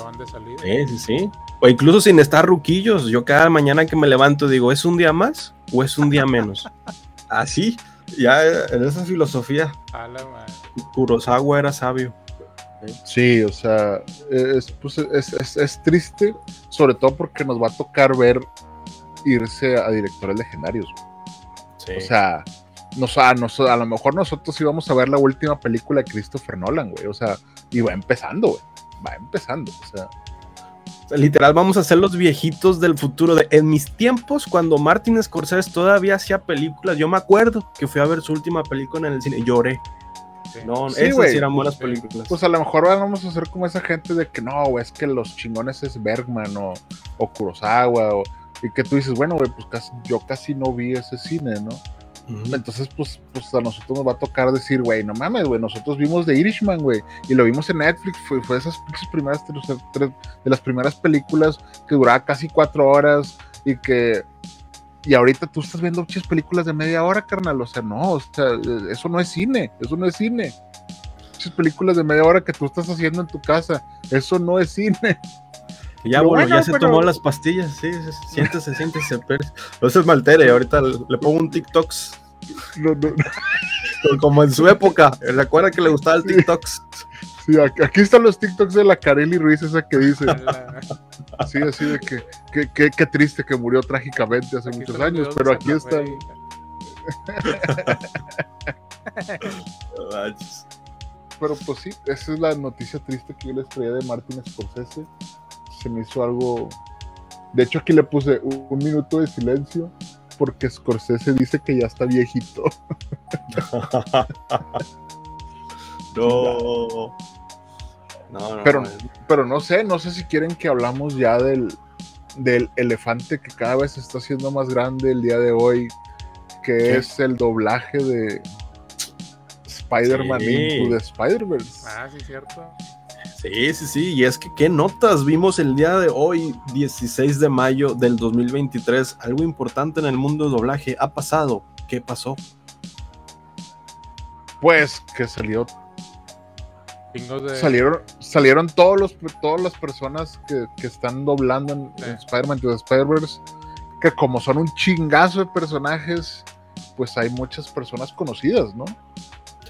van de salida. Sí, sí, sí. O incluso sin estar ruquillos. Yo cada mañana que me levanto digo, ¿es un día más o es un día menos? Así, ya en esa filosofía, A la madre. Kurosawa era sabio. Sí, o sea, es, pues, es, es- es triste, sobre todo porque nos va a tocar ver irse a directores legendarios. Sí. O sea, nos, a, nos- a lo mejor nosotros íbamos a ver la última película de Christopher Nolan, güey. O sea, y va empezando, güey. Va empezando. O sea, O sea, literal, vamos a ser los viejitos del futuro. De, en mis tiempos, cuando Martin Scorsese todavía hacía películas, yo me acuerdo que fui a ver su última película en el cine. Lloré. Sí. No, Sí, esas eran buenas Sí. películas. pues a lo mejor vamos a ser como esa gente de que no, es que los chingones es Bergman o, o Kurosawa. O, y que tú dices, bueno, güey, pues casi, yo casi no vi ese cine, ¿no? Entonces, pues, pues a nosotros nos va a tocar decir, güey, no mames, güey, nosotros vimos The Irishman, güey, y lo vimos en Netflix, fue, fue esas primeras, de las primeras películas que duraba casi cuatro horas y que, y ahorita tú estás viendo muchas películas de media hora, carnal, o sea, no, o sea, eso no es cine, eso no es cine. Muchas películas de media hora que tú estás haciendo en tu casa, eso no es cine. Ya, bueno, bueno, ya se pero- tomó las pastillas, sí, sí, sí, siéntese, siéntese, Pérez. No se maltere, ahorita le pongo un TikToks, No, no, como en su época. Recuerda que le gustaba el TikToks. sí, aquí, aquí están los TikToks de la Carely Ruiz, esa que dice. A la- Sí, así de que, que, que- qué triste que murió trágicamente hace aquí muchos años, pero aquí. Fe. Pero pues sí, esa es la noticia triste que yo les traía de Martin Scorsese. Se me hizo algo. De hecho, aquí le puse un, un minuto de silencio porque Scorsese dice que ya está viejito. No. No, no. Pero- no. Pero no sé, no sé si quieren que hablamos ya del, del elefante que cada vez se está haciendo más grande el día de hoy, que ¿Qué? es el doblaje de Spider-Man Sí. Into the Spider-Verse. Ah, sí, cierto. Sí, sí, sí. Y es que, ¿qué notas vimos el día de hoy, 16 de mayo del 2023? Algo importante en el mundo de doblaje ha pasado. ¿Qué pasó? Pues que salió de- salieron, salieron todos los, todas las personas que, que están doblando en, Sí. en Spider-Man to the Spider-Verse, que como son un chingazo de personajes, pues hay muchas personas conocidas, ¿no?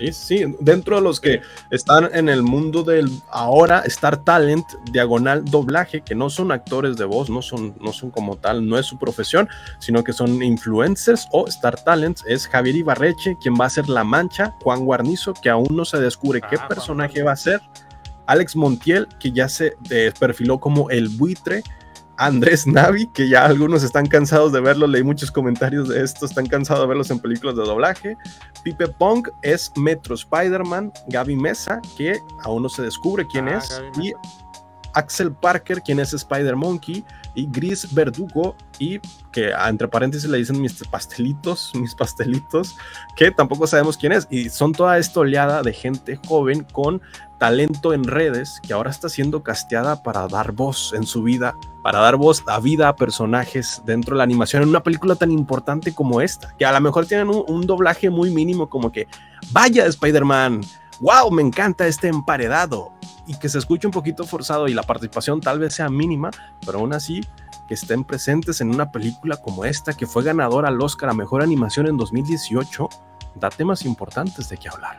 Sí, sí, dentro de los que están en el mundo del ahora Star Talent, diagonal doblaje, que no son actores de voz, no son, no son como tal, no es su profesión, sino que son influencers o Star Talents, es Javier Ibarreche, quien va a ser La Mancha, Juan Guarnizo, que aún no se descubre qué Ah, Juan personaje va a ser, Alex Montiel, que ya se eh, perfiló como el buitre, Andrés Navi, que ya algunos están cansados de verlo, leí muchos comentarios de esto, están cansados de verlos en películas de doblaje. Pipe Pong es Metro Spider-Man, Gaby Mesa, que aún no se descubre quién Ah, es, y Axel Parker, quien es Spider Monkey, y Gris Verdugo, y que ah, entre paréntesis le dicen mis pastelitos, mis pastelitos, que tampoco sabemos quién es, y son toda esta oleada de gente joven con talento en redes que ahora está siendo casteada para dar voz en su vida, para dar voz a vida a personajes dentro de la animación en una película tan importante como esta, que a lo mejor tienen un, un doblaje muy mínimo como que, vaya Spider-Man, wow, me encanta este emparedado, y que se escuche un poquito forzado y la participación tal vez sea mínima, pero aún así que estén presentes en una película como esta, que fue ganadora al Oscar a Mejor Animación en 2018, da temas importantes de qué hablar.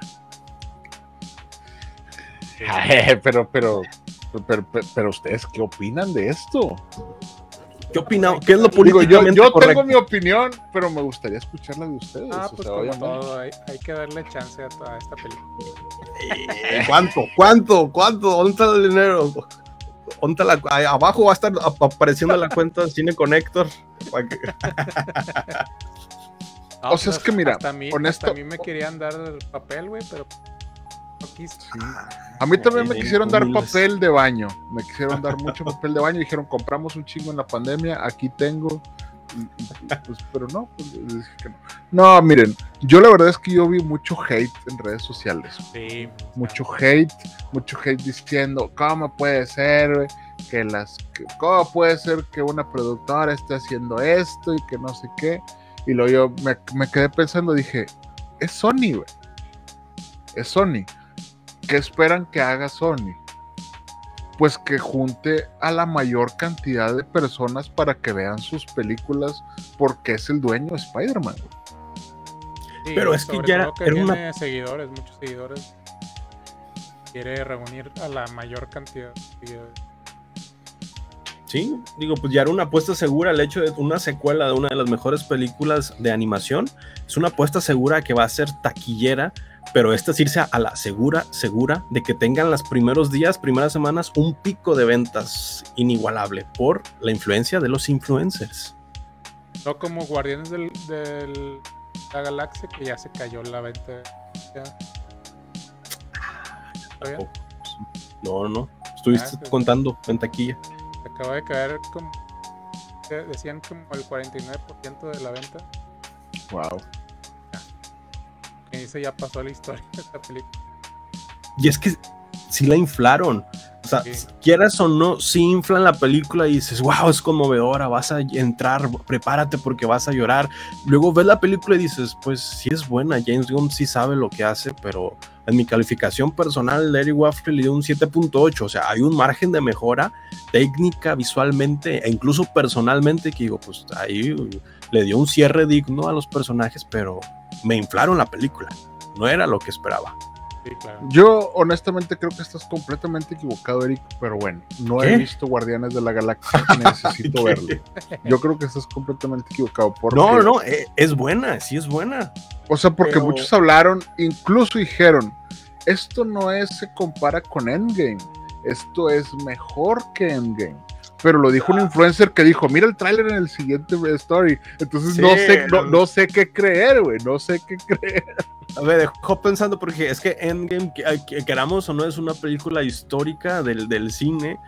pero, pero, pero, pero, pero ustedes, ¿qué opinan de esto? ¿Qué opina? ¿Qué es lo Digo, yo, políticamente yo correcto? tengo mi opinión, pero me gustaría escuchar la de ustedes. Ah, o pues sea, como obviamente. todo, hay, hay que darle chance a toda esta película. Eh, ¿Cuánto? ¿Cuánto? ¿Cuánto? ¿Dónde está el dinero? ¿Dónde está la- abajo va a estar ap- apareciendo la cuenta de Cine Connector. que- No, O sea, es que mira, hasta a mí, honesto- hasta a mí me querían dar el papel, güey, pero A mí también me quisieron dar papel de baño. Me quisieron dar mucho papel de baño. Dijeron, compramos un chingo en la pandemia, aquí tengo. Y- y- y, pues, pero no, pues, les dije que no. No, miren, yo la verdad es que yo vi mucho hate en redes sociales. Sí. Mucho hate, mucho hate diciendo, ¿cómo puede ser que las, que- cómo puede ser que una productora esté haciendo esto y que no sé qué? Y luego yo me, me quedé pensando, dije, es Sony, güey. Es Sony. ¿Qué esperan que haga Sony? Pues que junte a la mayor cantidad de personas para que vean sus películas porque es el dueño de Spider-Man. Sí, Pero es que ya que era tiene una- seguidores, muchos seguidores. Quiere reunir a la mayor cantidad de seguidores. Sí, digo, pues ya era una apuesta segura el hecho de una secuela de una de las mejores películas de animación. Es una apuesta segura que va a ser taquillera, pero esta es irse a la segura, segura de que tengan los primeros días, primeras semanas, un pico de ventas inigualable por la influencia de los influencers. No como Guardianes del- la Galaxia, que ya se cayó la venta. No, no, estuviste Ah, contando en taquilla. Se acaba de caer como. de- Decían como el 49% de la venta. Wow. Dice ya pasó la historia de esta película. Y es que sí la inflaron. Sea, quieras o no, sí inflan la película y dices, wow, es conmovedora, vas a entrar, prepárate porque vas a llorar. Luego ves la película y dices, pues sí es buena, James Gunn sí sabe lo que hace, pero en mi calificación personal, Larry Waffle le dio un 7.8, o sea, hay un margen de mejora técnica, visualmente e incluso personalmente que digo, pues ahí le dio un cierre digno a los personajes, pero me inflaron la película, no era lo que esperaba. Sí, claro. Yo honestamente creo que estás completamente equivocado, Eric, pero bueno, no ¿Qué? he visto Guardianes de la Galaxia, necesito verlo. Yo creo que estás completamente equivocado. Porque, No, no, eh, es buena, sí es buena. O sea, porque pero- muchos hablaron, incluso dijeron, esto no es, se compara con Endgame, esto es mejor que Endgame. Pero lo dijo un Ah. influencer que dijo, mira el tráiler en el siguiente story. Entonces Sí, no sé, no sé qué creer, güey, no sé qué creer. Ver, dejó pensando porque es que Endgame, que, que queramos o no, es una película histórica del, del cine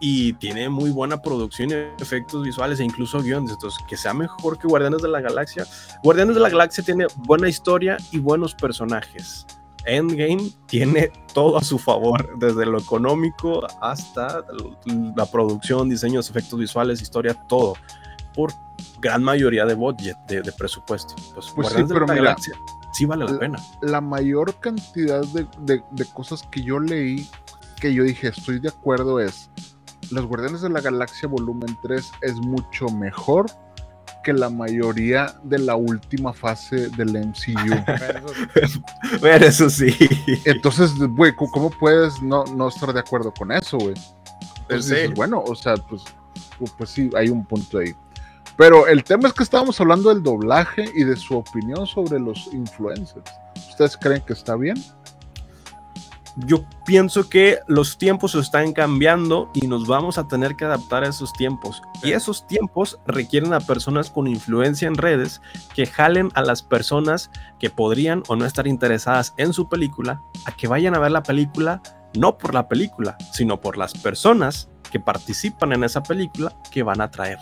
y tiene muy buena producción efectos visuales e incluso guiones. Entonces, que sea mejor que Guardianes de la Galaxia. Guardianes de la Galaxia tiene buena historia y buenos personajes. Endgame tiene todo a su favor, desde lo económico hasta la producción, diseños, efectos visuales, historia, todo. por gran mayoría de budget, de, de presupuesto. Pues, Pues sí, pero la mira, Galaxia sí vale la la- pena. La mayor cantidad de, de- de cosas que yo leí, que yo dije, estoy de acuerdo, es Los Guardianes de la Galaxia Volumen 3 es mucho mejor que la mayoría de la última fase del MCU. Ver, eso sí. Entonces, güey, ¿cómo- ¿cómo puedes no, no estar de acuerdo con eso, güey? Entonces Sí. dices, bueno, o sea, pues, pues sí, hay un punto ahí. Pero el tema es que estábamos hablando del doblaje y de su opinión sobre los influencers. ¿Ustedes creen que está bien? Yo pienso que los tiempos están cambiando y nos vamos a tener que adaptar a esos tiempos. Y esos tiempos requieren a personas con influencia en redes que jalen a las personas que podrían o no estar interesadas en su película a que vayan a ver la película no por la película, sino por las personas que participan en esa película que van a traer.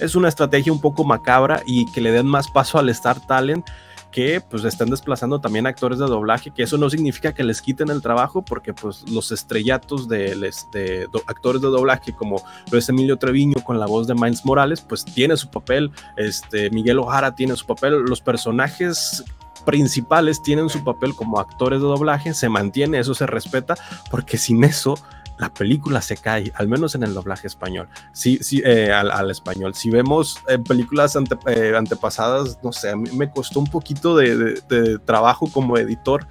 Es una estrategia un poco macabra y que le den más paso al Star Talent que pues están desplazando también actores de doblaje, que eso no significa que les quiten el trabajo, porque pues los estrellatos de, les- de do- actores de doblaje, como lo es Emilio Treviño con la voz de Miles Morales, pues tiene su papel, este, Miguel Ojara tiene su papel, los personajes principales tienen su papel como actores de doblaje, se mantiene, eso se respeta, porque sin eso la película se cae, al menos en el doblaje español. Sí, sí, eh, al, español. Si vemos eh, películas eh, antepasadas, no sé, a mí me costó un poquito de, trabajo como editor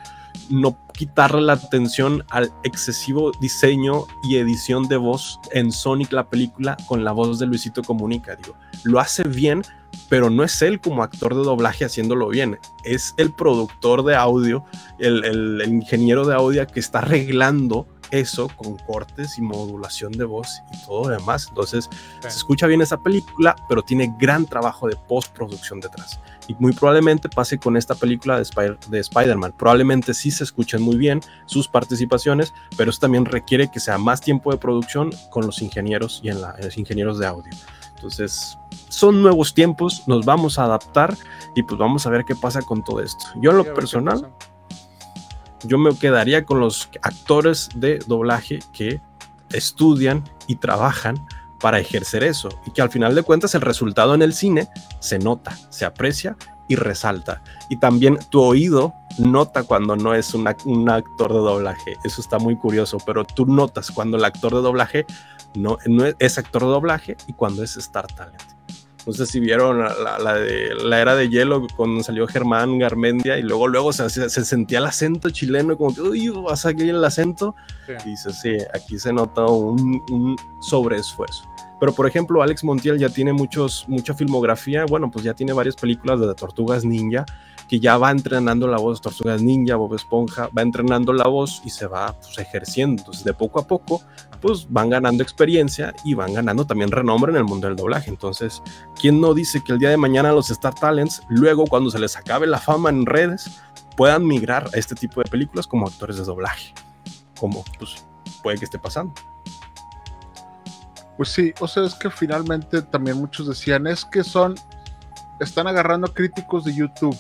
no quitarle la atención al excesivo diseño y edición de voz en Sonic la película con la voz de Luisito Comunica. Digo, lo hace bien, pero no es él como actor de doblaje haciéndolo bien, es el productor de audio, el- el ingeniero de audio que está arreglando eso con cortes y modulación de voz y todo lo demás. Entonces, se escucha bien esa película, pero tiene gran trabajo de postproducción detrás. Y muy probablemente pase con esta película de, Spider- de Spider-Man. Probablemente sí se escuchen muy bien sus participaciones, pero eso también requiere que sea más tiempo de producción con los ingenieros y en, la- en los ingenieros de audio. Entonces, son nuevos tiempos, nos vamos a adaptar y pues vamos a ver qué pasa con todo esto. Yo en lo personal. Yo me quedaría con los actores de doblaje que estudian y trabajan para ejercer eso y que al final de cuentas el resultado en el cine se nota, se aprecia y resalta. Y también tu oído nota cuando no es un actor de doblaje. Eso está muy curioso, pero tú notas cuando el actor de doblaje no, no es, es actor de doblaje y cuando es Star Talent. No sé si vieron la, la- la de la era de hielo cuando salió Germán Garmendia y luego luego se, se- se sentía el acento chileno como que uy vas a el acento Sí. y dice sí aquí se nota un, un sobreesfuerzo pero por ejemplo Alex Montiel ya tiene muchos mucha filmografía bueno pues ya tiene varias películas de Tortugas Ninja que ya va entrenando la voz Tortugas Ninja Bob Esponja va entrenando la voz y se va pues, ejerciendo entonces de poco a poco pues van ganando experiencia y van ganando también renombre en el mundo del doblaje entonces ¿quién no dice que el día de mañana los Star Talents, luego cuando se les acabe la fama en redes, puedan migrar a este tipo de películas como actores de doblaje? Como pues puede que esté pasando. Pues sí, o sea, es que finalmente también muchos decían, es que son, están agarrando críticos de YouTube.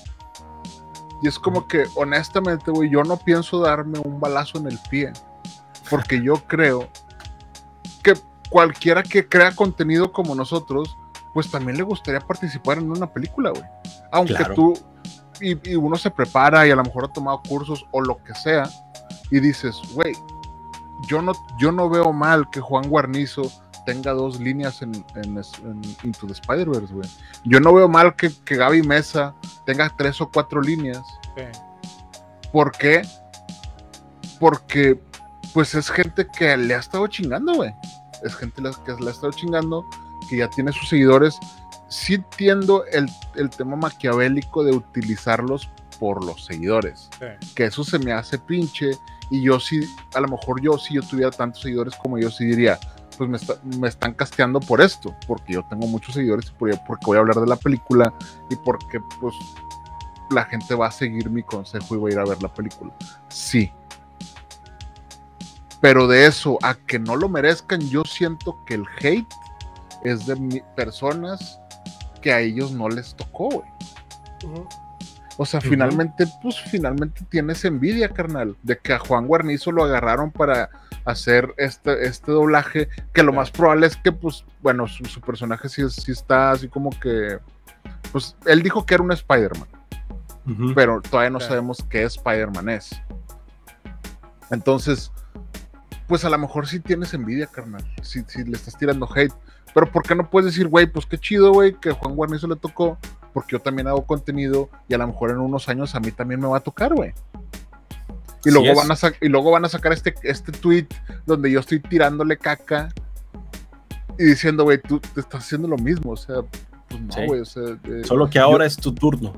Y es como que, honestamente, güey, yo no pienso darme un balazo en el pie. Porque yo creo que cualquiera que crea contenido como nosotros, pues también le gustaría participar en una película, güey. Aunque Claro. tú, y, y uno se prepara y a lo mejor ha tomado cursos o lo que sea, y dices, güey, yo no, yo no veo mal que Juan Guarnizo tenga dos líneas en, en, Into the Spider-Verse, güey. Yo no veo mal que, que Gaby Mesa tenga tres o cuatro líneas. Sí. ¿Por qué? Porque, pues es gente que le ha estado chingando, güey. Es gente que le ha estado chingando, que ya tiene sus seguidores. Sí entiendo el, el tema maquiavélico de utilizarlos por los seguidores. Sí. Que eso se me hace pinche. Y yo sí, a lo mejor yo, si yo tuviera tantos seguidores como yo, sí diría, pues me, me están casteando por esto, porque yo tengo muchos seguidores, porque voy a hablar de la película y porque pues la gente va a seguir mi consejo y va a ir a ver la película. Sí. Pero de eso a que no lo merezcan, yo siento que el hate es de personas que a ellos no les tocó, güey. O sea, finalmente, pues finalmente tienes envidia, carnal, de que a Juan Guarnizo lo agarraron para hacer este, este doblaje, que lo más probable es que, pues, bueno, su, personaje sí, sí, está así como que, pues, él dijo que era un Spider-Man, pero todavía no sabemos qué Spider-Man es. Entonces, pues a lo mejor sí tienes envidia, carnal, si, si le estás tirando hate, pero ¿por qué no puedes decir, güey, pues qué chido, güey, que Juan Guarnizo le tocó, porque yo también hago contenido y a lo mejor en unos años a mí también me va a tocar, güey. Y luego, van a y luego van a sacar este, este tweet donde yo estoy tirándole caca y diciendo, güey, tú te estás haciendo lo mismo. O sea, pues no, güey. O sea, eh, Solo que ahora es tu turno.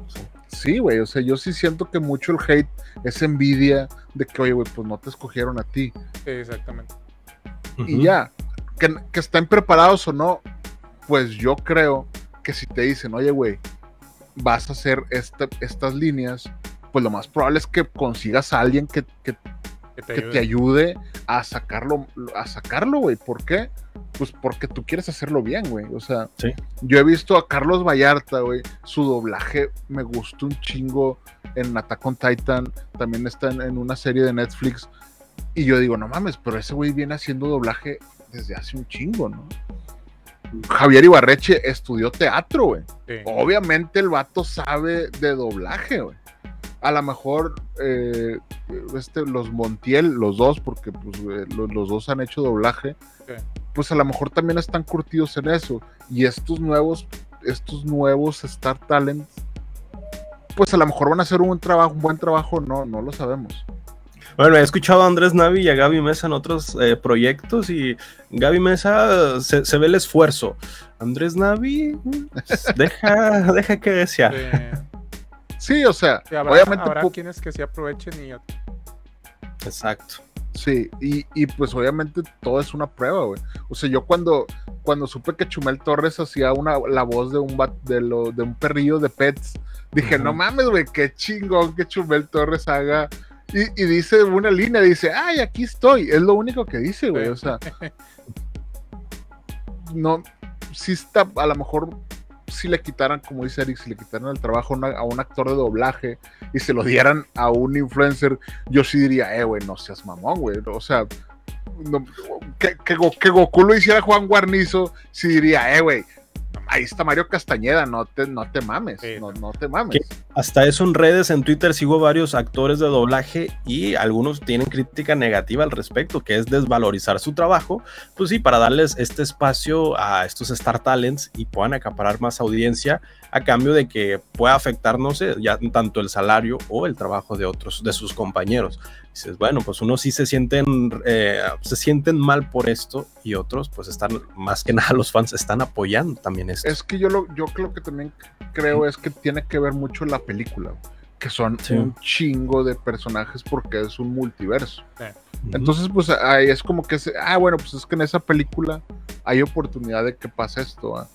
Sí, güey. O sea, yo sí siento que mucho el hate es envidia de que, oye, güey, pues no te escogieron a ti. exactamente. Y ya, que, que estén preparados o no, pues yo creo que si te dicen, oye, güey, vas a hacer estas líneas, pues lo más probable es que consigas a alguien que, te, ayude. a sacarlo, a sacarlo, güey. ¿Por qué? Pues porque tú quieres hacerlo bien, güey. O sea, yo he visto a Carlos Vallarta, güey. Su doblaje me gustó un chingo en Attack on Titan. También está en, una serie de Netflix. Y yo digo, no mames, pero ese güey viene haciendo doblaje desde hace un chingo, ¿no? Javier Ibarreche estudió teatro, güey. Obviamente el vato sabe de doblaje, güey. A lo mejor eh, este, los Montiel, los dos, porque pues, los, dos han hecho doblaje, pues a lo mejor también están curtidos en eso. Y estos nuevos, estos nuevos Star Talents, pues a lo mejor van a hacer un buen trabajo, un buen trabajo, no, no lo sabemos. Bueno, he escuchado a Andrés Navi y a Gaby Mesa en otros eh, proyectos y Gaby Mesa se, ve el esfuerzo. Andrés Navi deja, deja que desear. Sí, o sea, obviamente. Habrá quienes que se aprovechen y. Exacto. Sí, y, pues obviamente todo es una prueba, güey. O sea, yo cuando, cuando supe que Chumel Torres hacía una, la voz de un, de, lo, de un perrillo de pets, dije, no mames, güey, qué chingón que Chumel Torres haga y, dice una línea, dice, ay, aquí estoy. Es lo único que dice, güey. O sea, no, si está, a lo mejor si le quitaran, como dice Eric, si le quitaran el trabajo a un actor de doblaje y se lo dieran a un influencer, yo sí diría, eh, güey, no seas mamón, güey. O sea, que, que, que, Goku lo hiciera Juan Guarnizo, sí diría, eh, güey, ahí está Mario Castañeda, no te, no te mames, no, te mames. hasta eso en redes, en Twitter, sigo varios actores de doblaje y algunos tienen crítica negativa al respecto, que es desvalorizar su trabajo, pues sí, para darles este espacio a estos Star Talents y puedan acaparar más audiencia a cambio de que pueda afectar, no sé, ya tanto el salario o el trabajo de otros, de sus compañeros. Dices, bueno, pues unos sí se sienten, eh, se sienten mal por esto y otros, pues están, más que nada los fans están apoyando también esto. Es que yo lo, yo creo que también creo es que tiene que ver mucho la película, que son un chingo de personajes porque es un multiverso. Entonces, pues ahí es como que, ah, bueno, pues es que en esa película hay oportunidad de que pase esto. ¿ah?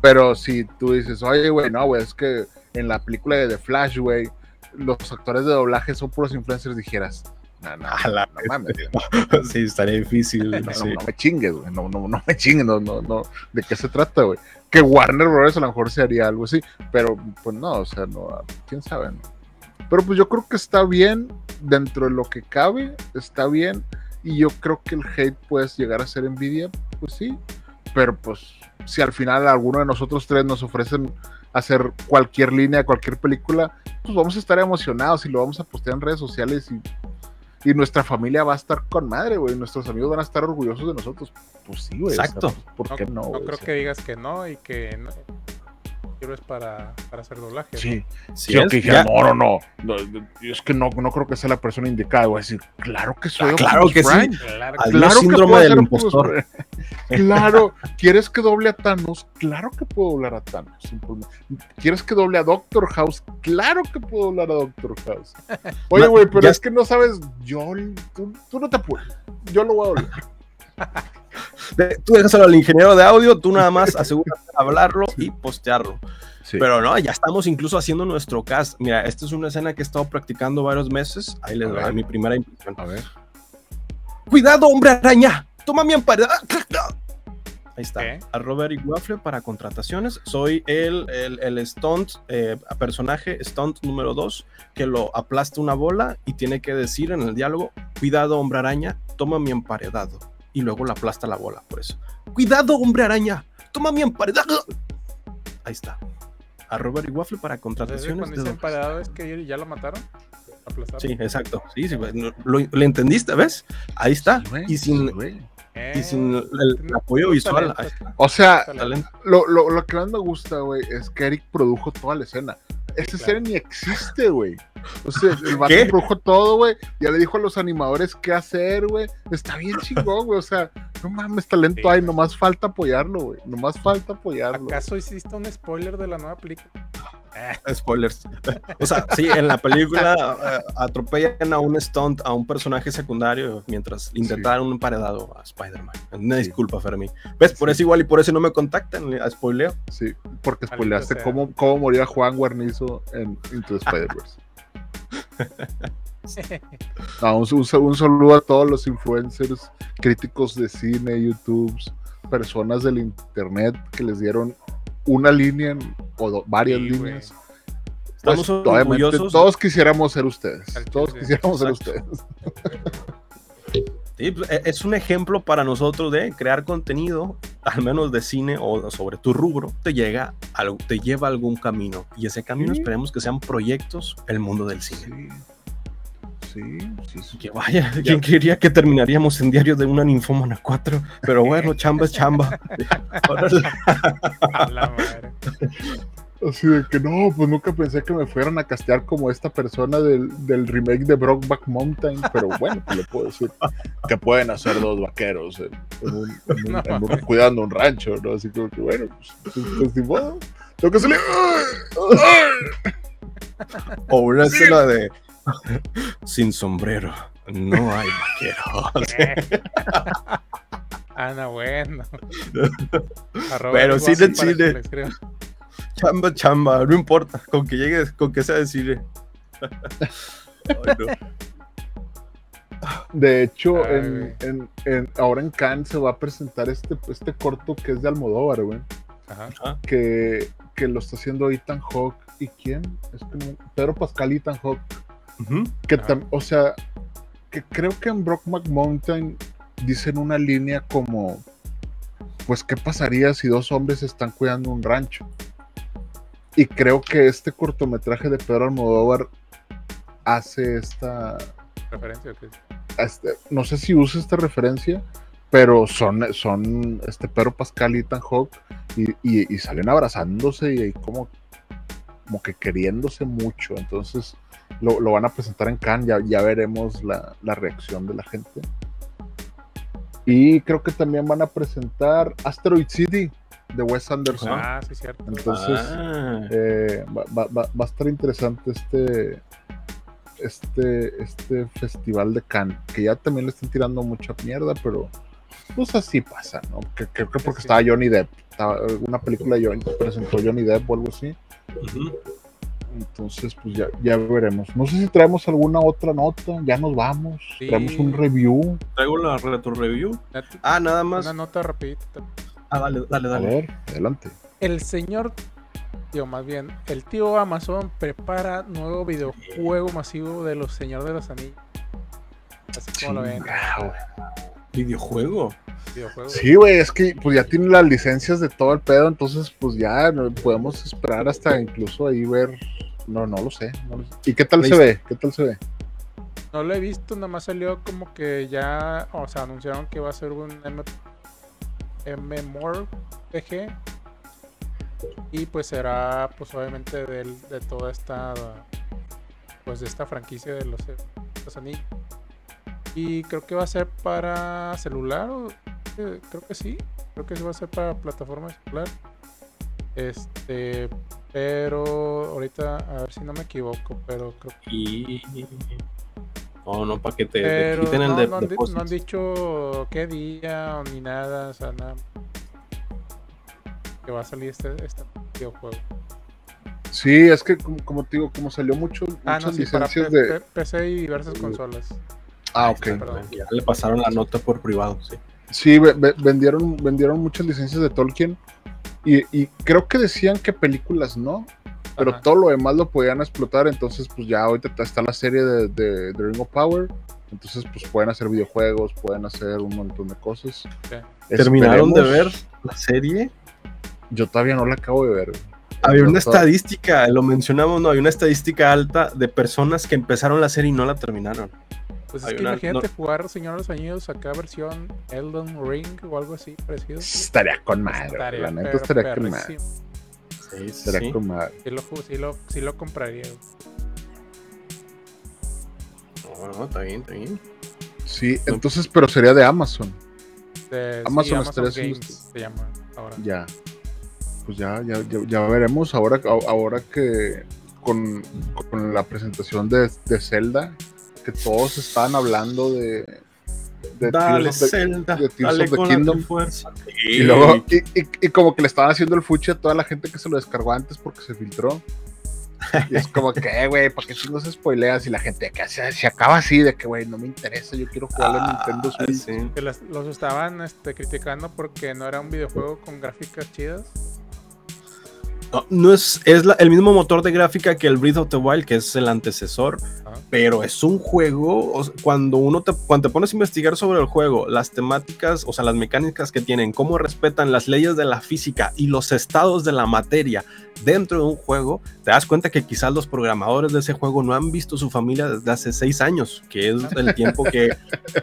Pero si tú dices, oye, güey, no, güey, es que en la película de The Flash, güey, los actores de doblaje son puros influencers, dijeras. No, no, no, mames. sí, estaría difícil. No, no, me chingues, güey. No, no, no me chingues. No, no, no. ¿De qué se trata, güey? Que Warner Bros. a lo mejor se haría algo así. Pero, pues no, o sea, no. ¿Quién sabe? Pero pues yo creo que está bien. Dentro de lo que cabe, está bien. Y yo creo que el hate puede llegar a ser envidia. Pues sí. Pero pues si al final alguno de nosotros tres nos ofrecen hacer cualquier línea, cualquier película, pues vamos a estar emocionados y lo vamos a postear en redes sociales y, nuestra familia va a estar con madre, güey. Nuestros amigos van a estar orgullosos de nosotros. Pues sí, güey. Exacto. ¿Por qué no? No, creo que digas que no y que no, es para, para hacer doblaje. Sí, sí. Yo que no, no, no, Es que no, no creo que sea la persona indicada. Voy a decir, claro que soy. Ah, claro que sí. Claro, claro síndrome del impostor. claro, ¿quieres que doble a Thanos? Claro que puedo doblar a Thanos. ¿Quieres que doble a Doctor House? Claro que puedo doblar a Doctor House. Oye, güey, pero es que no sabes. Yo, tú, tú no te puedes. Yo lo voy a doblar. tú déjaselo al ingeniero de audio, tú nada más asegúrate de hablarlo y postearlo. Pero no, ya estamos incluso haciendo nuestro cast. Mira, esta es una escena que he estado practicando varios meses. Ahí les doy mi primera impresión. A ver. Cuidado, hombre araña. Toma mi amparo. Ahí está. ¿Qué? A Robert y Waffle para contrataciones. Soy el, el, el stunt, eh, personaje stunt número 2, que lo aplasta una bola y tiene que decir en el diálogo: Cuidado, hombre araña, toma mi emparedado. Y luego le aplasta la bola, por eso. Cuidado, hombre araña, toma mi emparedado. Ahí está. A Robert y Waffle para contrataciones. cuando emparado es que ya lo mataron. Aplastaron. Sí, exacto. Sí, sí, güey, no- lo, lo entendiste, ¿ves? Ahí está. Sí, güey, y sin, sí, güey. Eh, y sin el, apoyo visual. O sea, lo, lo, lo que más me gusta, güey, es que Eric produjo toda la escena. Esa Claro. escena ni existe, güey. O sea, el vato ¿Qué? produjo todo, güey. Ya le dijo a los animadores qué hacer, güey. Está bien chingón, güey. O sea, no mames, talento Sí, hay. Nomás falta apoyarlo, güey. Nomás falta apoyarlo. ¿Acaso hiciste un spoiler de la nueva película? Eh, Spoilers. O sea, sí, en la película eh, atropellan a un stunt, a un personaje secundario, mientras intentaron un emparedado a Spider-Man. Una Sí. disculpa, Fermín. ¿Ves? Por Sí. eso igual y por eso no me contactan a spoileo. Sí, porque spoileaste cómo, cómo moría Juan Guarnizo en Into the Spider-Verse. No, un, saludo a todos los influencers, críticos de cine, YouTubes, personas del internet que les dieron una línea o do- varias Sí, líneas. Estamos Pues, obviamente, orgullosos. todos quisiéramos ser ustedes. Todos quisiéramos ser ustedes. Sí, pues, e- es un ejemplo para nosotros de crear contenido, al menos de cine o sobre tu rubro, te llega algo, te lleva a algún camino. Y ese camino Sí. esperemos que sean proyectos el mundo del cine. Sí, sí, sí. Que vaya, ¿quién creería que terminaríamos en Diario de una Ninfómana 4? Pero bueno, chamba es chamba. La madre. Así de que no, pues nunca pensé que me fueran a castear como esta persona del, del remake de Brokeback Mountain, pero bueno, pues le puedo decir que pueden hacer dos vaqueros en- en un- en un- No en un- mames. cuidando un rancho, ¿no? Así como que bueno, pues, pues, pues, ni modo. tengo que salir. O una escena de sin sombrero. No hay vaquero. Eh. Ana, bueno. Arroba Pero sí guapo Chamba, chamba, no importa, con que llegues, con que sea de cine. Ay, no. De hecho, Ay, en, güey. en- en- ahora en Cannes se va a presentar este, este corto que es de Almodóvar, güey, Ajá. que, que lo está haciendo Ethan Hawke. ¿Y quién? Es que no- Pedro Pascal y Ethan. Que tam- o sea, que creo que en Brockback Mountain dicen una línea como, pues, ¿qué pasaría si dos hombres están cuidando un rancho? Y creo que este cortometraje de Pedro Almodóvar hace esta, Referencia. ok. este- no sé si usa esta referencia, pero son, son este Pedro Pascal y Ethan Hawke y, y- y salen abrazándose y, como, como que queriéndose mucho. Entonces lo, lo van a presentar en Cannes, ya, ya veremos la, la reacción de la gente. Y creo que también van a presentar Asteroid City de Wes Anderson. Ah, sí, cierto. Entonces, Ah, eh, va, va- va- va a estar interesante este, este, este festival de Cannes, que ya también le están tirando mucha mierda, pero pues así pasa, ¿no? Que, creo que porque Sí. estaba Johnny Depp, estaba una película de Johnny, presentó Johnny Depp o algo así, entonces pues ya, ya veremos. No sé si traemos alguna otra nota, ya nos vamos, Sí. traemos un review, Traigo la retro review. Ah, nada más. Una nota rapidita. Ah, dale, dale, a dale. ver, adelante. El señor, digo, más bien, el tío Amazon prepara nuevo videojuego masivo de los Señor de los Anillos. Así como lo ven. Videojuego. Videojuego. Sí, güey, es que pues ya tienen las licencias de todo el pedo, entonces pues ya podemos esperar hasta incluso ahí ver. No, no lo sé. no lo sé. ¿Y qué tal se ve? ¿Qué tal se ve? No lo he visto, nada más salió como que ya, o sea, anunciaron que va a ser un M MMORPG y pues será pues obviamente del, de toda esta pues de esta franquicia de los, los anillos. Y creo que va a ser para celular eh, creo que sí. Creo que sí va a ser para plataforma celular. Este pero ahorita a ver si no me equivoco pero creo que. Oh, no, para que te, te pero quiten el no, de, no han, di- depósito. no han dicho qué día o ni nada, o sea, nada. Que va a salir este, este videojuego. Sí, es que como, como te digo, como salió mucho, Ah, muchas no, sí, licencias de. PC y diversas consolas. Ah, ok. Ya le pasaron la nota por privado, sí. Sí, ve- ve- vendieron, vendieron muchas licencias de Tolkien y, y creo que decían que películas no, pero Ajá. todo lo demás lo podían explotar, entonces pues ya ahorita está la serie de, de, de Ring of Power, entonces pues pueden hacer videojuegos, pueden hacer un montón de cosas. ¿Terminaron de ver la serie? Yo todavía no la acabo de ver. Había una estadística, lo mencionamos, no, hay una estadística alta de personas que empezaron la serie y no la terminaron. Pues es que una- imagínate no- jugar Señor de los Anillos acá versión Elden Ring o algo así parecido. Estaría con madre, Estaría, la neta estaría con madre. Sí, con madre. Sí lo, sí lo, sí lo compraría. No, no, está bien, está bien. Sí, entonces, pero sería de Amazon. De, sí, Amazon Games se llama ahora. Ya. Pues ya, ya, ya, ya veremos ahora, ahora que con, con la presentación de, de Zelda, que todos estaban hablando de, de Dale, Tears Zelda, de Tears dale of the con la Kingdom. fuerza. y luego, y, y- y como que le estaban haciendo el fuchi a toda la gente que se lo descargó antes porque se filtró. Y es como que, "Eh, güey, ¿para qué chingos spoileas? Y la gente que se, se acaba así de que, güey, no me interesa, yo quiero jugar a Nintendo Ah, Switch. sí. Que las- los estaban este, criticando porque no era un videojuego con gráficas chidas. No, no es, es la- el mismo motor de gráfica que el Breath of the Wild, que es el antecesor, pero es un juego, o sea, cuando uno te, cuando te pones a investigar sobre el juego, las temáticas, o sea, las mecánicas que tienen, cómo respetan las leyes de la física y los estados de la materia dentro de un juego, te das cuenta que quizás los programadores de ese juego no han visto su familia desde hace seis años, que es el tiempo que,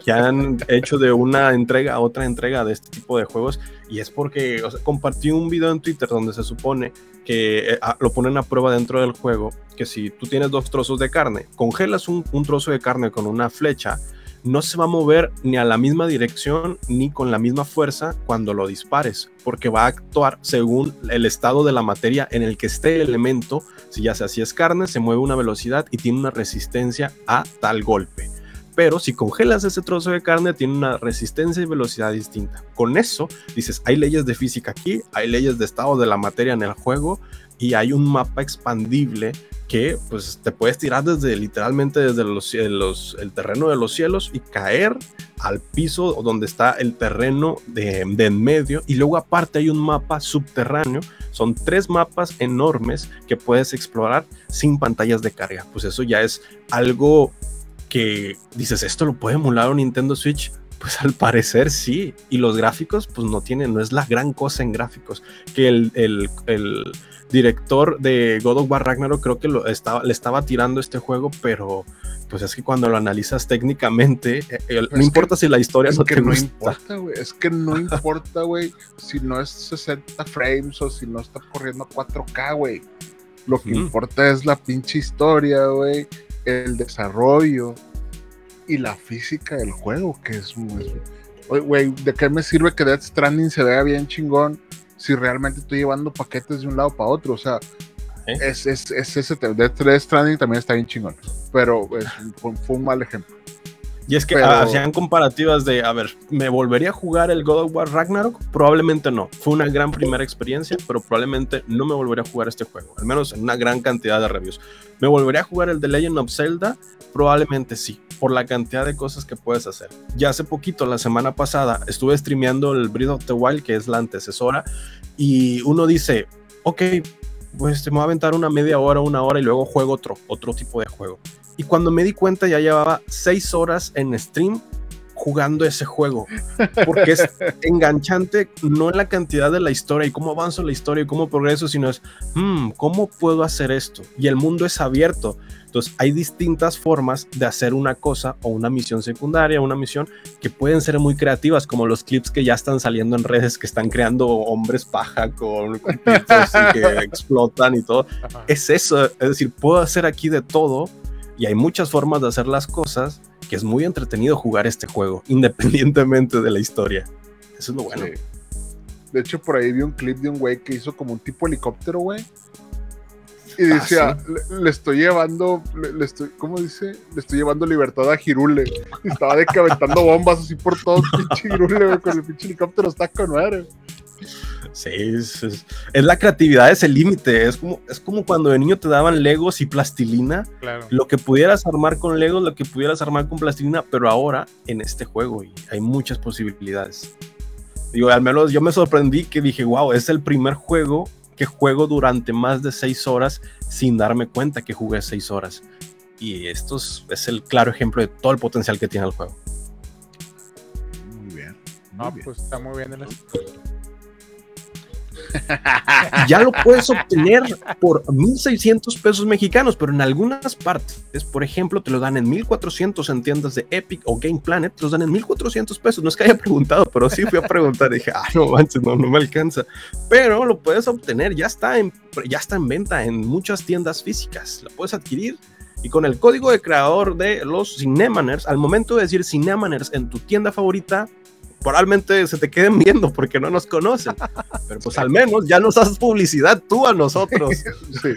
que han hecho de una entrega a otra entrega de este tipo de juegos, y es porque o sea, compartí un video en Twitter donde se supone que eh, a- lo ponen a prueba dentro del juego, que si tú tienes dos trozos de carne, congelas un, un trozo de carne con una flecha, no se va a mover ni a la misma dirección ni con la misma fuerza cuando lo dispares, porque va a actuar según el estado de la materia en el que esté el elemento. Si ya sea si es carne, se mueve a una velocidad y tiene una resistencia a tal golpe. Pero si congelas ese trozo de carne, tiene una resistencia y velocidad distinta. Con eso, dices, hay leyes de física aquí, hay leyes de estado de la materia en el juego y hay un mapa expandible que pues te puedes tirar desde literalmente desde los, cielos, el terreno de los cielos y caer al piso donde está el terreno de, en medio. Y luego aparte hay un mapa subterráneo. Son tres mapas enormes que puedes explorar sin pantallas de carga. Pues eso ya es algo que dices esto lo puede emular un Nintendo Switch pues al parecer sí. Y los gráficos pues no tienen no es la gran cosa en gráficos. Que el director de God of War Ragnarok creo que lo estaba, le estaba tirando este juego, pero pues es que cuando lo analizas técnicamente, eh, eh, no que- importa si la historia Es no que te no gusta. importa. Es que no importa, güey, si no es 60 frames o si no está corriendo a 4K, güey. Lo que importa es la pinche historia, güey, el desarrollo y la física del juego, que es muy... Oye, Güey, ¿de qué me sirve que Death Stranding se vea bien chingón si realmente estoy llevando paquetes de un lado para otro? O sea, ¿Eh? es, es, es ese. Death, Death Stranding también está bien chingón, pero es- fue, fue un mal ejemplo. Y es que Pero- hacían comparativas de, a ver, ¿me volvería a jugar el God of War Ragnarok? Probablemente no. Fue una gran primera experiencia, pero probablemente no me volvería a jugar este juego, al menos en una gran cantidad de reviews. ¿Me volvería a jugar el The Legend of Zelda? Probablemente sí, por la cantidad de cosas que puedes hacer. Ya hace poquito, la semana pasada, estuve streameando el Breath of the Wild, que es la antecesora, y uno dice, ok, pues te me voy a aventar una media hora, una hora y luego juego otro, otro tipo de juego. Y cuando me di cuenta ya llevaba seis horas en stream jugando ese juego. Porque es enganchante no en la cantidad de la historia y cómo avanzo la historia y cómo progreso, sino es, "Hmm, ¿cómo puedo hacer esto? Y el mundo es abierto. Entonces hay distintas formas de hacer una cosa o una misión secundaria, una misión que pueden ser muy creativas, como los clips que ya están saliendo en redes que están creando hombres paja con, con y que explotan y todo es eso, es decir, puedo hacer aquí de todo y hay muchas formas de hacer las cosas que es muy entretenido jugar este juego, independientemente de la historia. Eso es lo bueno. Sí. De hecho, por ahí vi un clip de un güey que hizo como un tipo helicóptero, güey. Y Ah, decía, le, le estoy llevando, le, le estoy, ¿cómo dice? Le estoy llevando libertad a Girule. Y estaba de que aventando bombas así por todo el pinche Girule, güey, con el pinche helicóptero está con madre. Sí, es, es- es la creatividad, es el límite. Es como, es como cuando de niño te daban legos y plastilina. Claro. Lo que pudieras armar con legos, lo que pudieras armar con plastilina, pero ahora en este juego y hay muchas posibilidades. Digo, al menos yo me sorprendí que dije, wow, es el primer juego que juego durante más de seis horas sin darme cuenta que jugué seis horas. Y esto es, es el claro ejemplo de todo el potencial que tiene el juego. Muy bien. muy No, bien. pues está muy bien el ya lo puedes obtener por 1.600 pesos mexicanos, pero en algunas partes, por ejemplo, te lo dan en 1.400 en tiendas de Epic o Game Planet, te los dan en 1.400 pesos. No es que haya preguntado, pero sí fui a preguntar. dije, ah, no manches, no, no me alcanza. Pero lo puedes obtener, ya está, en, ya está en venta en muchas tiendas físicas. Lo puedes adquirir. Y con el código de creador de los Cinemaners, al momento de decir Cinemaners en tu tienda favorita, probablemente se te queden viendo porque no nos conocen. Pero pues al menos ya nos haces publicidad tú a nosotros. Sí.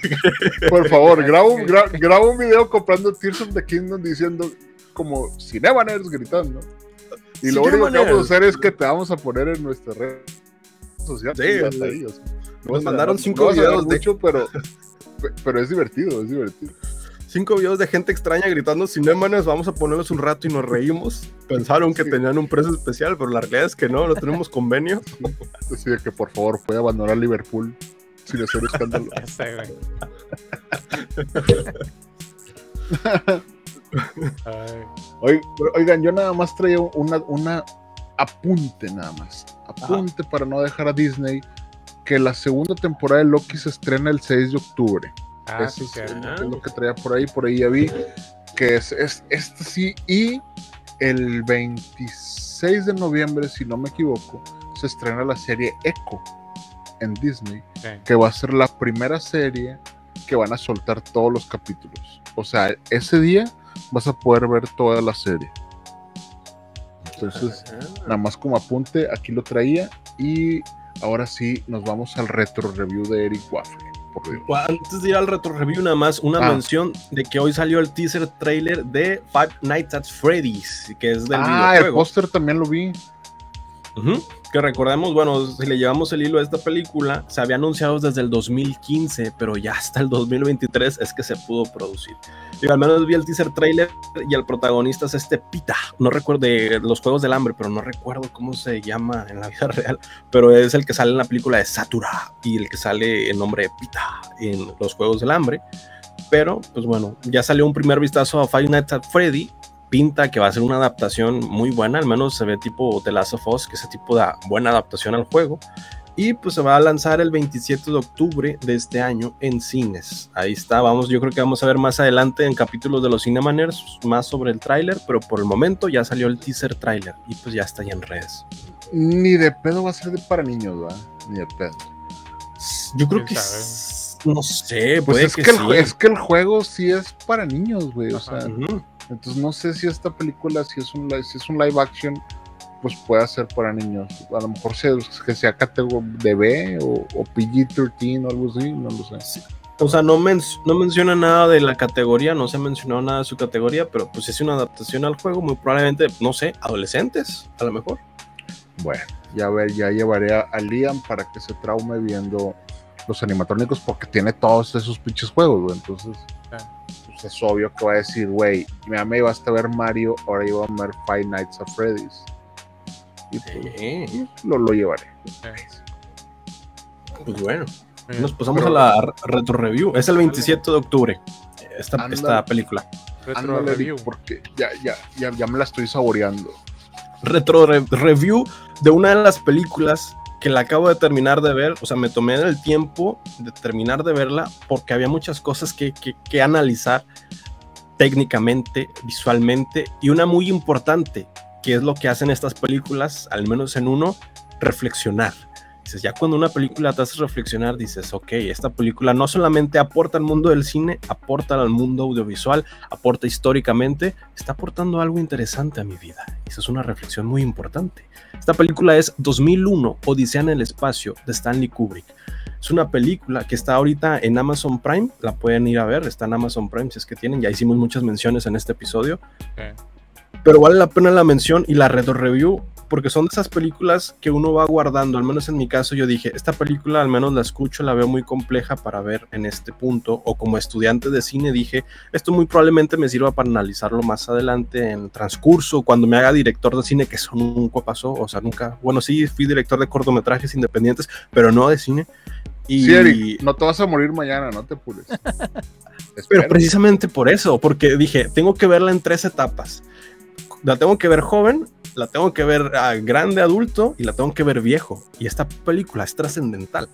Por favor, graba un, gra- graba un video comprando Tears of the Kingdom diciendo como Cinemaners gritando. Y lo único que vamos a hacer es que te vamos a poner en nuestra red social. Sí, y hasta sí. ahí, o sea, no Nos mandaron cinco no videos de- mucho, pero, pero es divertido, es divertido. Cinco videos de gente extraña gritando cinémanes, vamos a ponerlos un rato y nos reímos. Pensaron que Sí. tenían un precio especial, pero la realidad es que no, no tenemos convenio. Así de que por favor puede abandonar Liverpool sin hacer escándalo. Oigan, yo nada más traía una, una apunte nada más. Apunte para no dejar a Disney que la segunda temporada de Loki se estrena el 6 de octubre. Ah, Eso es, es lo que traía por ahí, por ahí ya vi que es, es este sí y el 26 de noviembre, si no me equivoco, se estrena la serie Echo en Disney, que va a ser la primera serie que van a soltar todos los capítulos. O sea, ese día vas a poder ver toda la serie. Entonces, nada más como apunte, aquí lo traía y ahora sí nos vamos al retro review de Eric Waffle. Por Dios. Antes de ir al retro review, nada más una Ah. mención de que hoy salió el teaser trailer de Five Nights at Freddy's, que es del Ah, el póster también lo vi. Ujú. Que recordemos, bueno, si le llevamos el hilo a esta película, se había anunciado desde el 2015, pero ya hasta el 2023 es que se pudo producir. Digo, al menos vi el teaser trailer y el protagonista es este Pita. No recuerdo de los Juegos del Hambre, pero no recuerdo cómo se llama en la vida real. Pero es el que sale en la película de Satura y el que sale en nombre de Pita en los Juegos del Hambre. Pero, pues bueno, ya salió un primer vistazo a Five Nights at Freddy pinta que va a ser una adaptación muy buena, al menos se ve tipo The Last of Us, que ese tipo de buena adaptación al juego. Y pues se va a lanzar el 27 de octubre de este año en cines. Ahí está, vamos, yo creo que vamos a ver más adelante en capítulos de los Cinemaners más sobre el tráiler, pero por el momento ya salió el teaser tráiler y pues ya está ahí en redes. Ni de pedo va a ser de para niños, ¿verdad? Ni de pedo. Yo creo ¿Quién que sabe? no sé, Pues puede es que, que, el, sí. es que el juego sí es para niños, güey. O sea, Ujú. Entonces no sé si esta película, si es un, si es un live action, pues pueda ser para niños. A lo mejor sea, que sea categoría de B o, o PG-13 o algo así, no lo sé. O sea, no, men- no menciona nada de la categoría, no se ha mencionado nada de su categoría, pero pues es una adaptación al juego, muy probablemente, no sé, adolescentes, a lo mejor. Bueno, ya ver, ya llevaré a, a Liam para que se traume viendo los animatrónicos porque tiene todos esos pinches juegos, güey. Entonces, es obvio que va a decir, güey, me me ibas a ver Mario, ahora iba a ver Five Nights at Freddy's. Y pues, lo, lo llevaré. Pues bueno, bien. nos pasamos Pero- a la retro review. Es el 27 de octubre, esta, esta película. Retro review. Porque ya, ya, ya, ya me la estoy saboreando. Retro re- review de una de las películas que la acabo de terminar de ver, o sea, me tomé el tiempo de terminar de verla porque había muchas cosas que, que- que analizar técnicamente, visualmente, y una muy importante, que es lo que hacen estas películas, al menos en uno, reflexionar. Ya cuando una película te hace reflexionar, dices, ok, esta película no solamente aporta al mundo del cine, aporta al mundo audiovisual, aporta históricamente, está aportando algo interesante a mi vida. Esa es una reflexión muy importante. Esta película es 2001, Odisea en el espacio, de Stanley Kubrick. Es una película que está ahorita en Amazon Prime, la pueden ir a ver, está en Amazon Prime si es que tienen, ya hicimos muchas menciones en este episodio. Ok. Pero vale la pena la mención y la retro review porque son de esas películas que uno va guardando, al menos en mi caso yo dije, esta película al menos la escucho, la veo muy compleja para ver en este punto, o como estudiante de cine dije, esto muy probablemente me sirva para analizarlo más adelante en transcurso, cuando me haga director de cine, que eso nunca pasó, o sea, nunca, bueno, sí, fui director de cortometrajes independientes, pero no de cine. Y... Sí, no te vas a morir mañana, no te pures. pero precisamente por eso, porque dije, tengo que verla en tres etapas. La tengo que ver joven, la tengo que ver a grande adulto y la tengo que ver viejo. Y esta película es trascendental.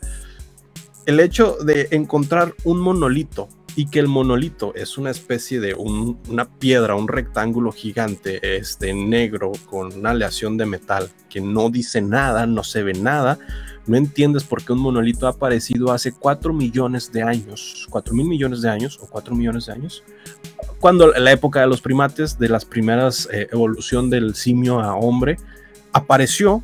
El hecho de encontrar un monolito y que el monolito es una especie de una piedra, un rectángulo gigante, este negro con una aleación de metal que no dice nada, no se ve nada. No entiendes por qué un monolito ha aparecido hace 4 millones de años, 4 mil millones de años o 4 millones de años, cuando la época de los primates, de las primeras eh, evolución del simio a hombre, apareció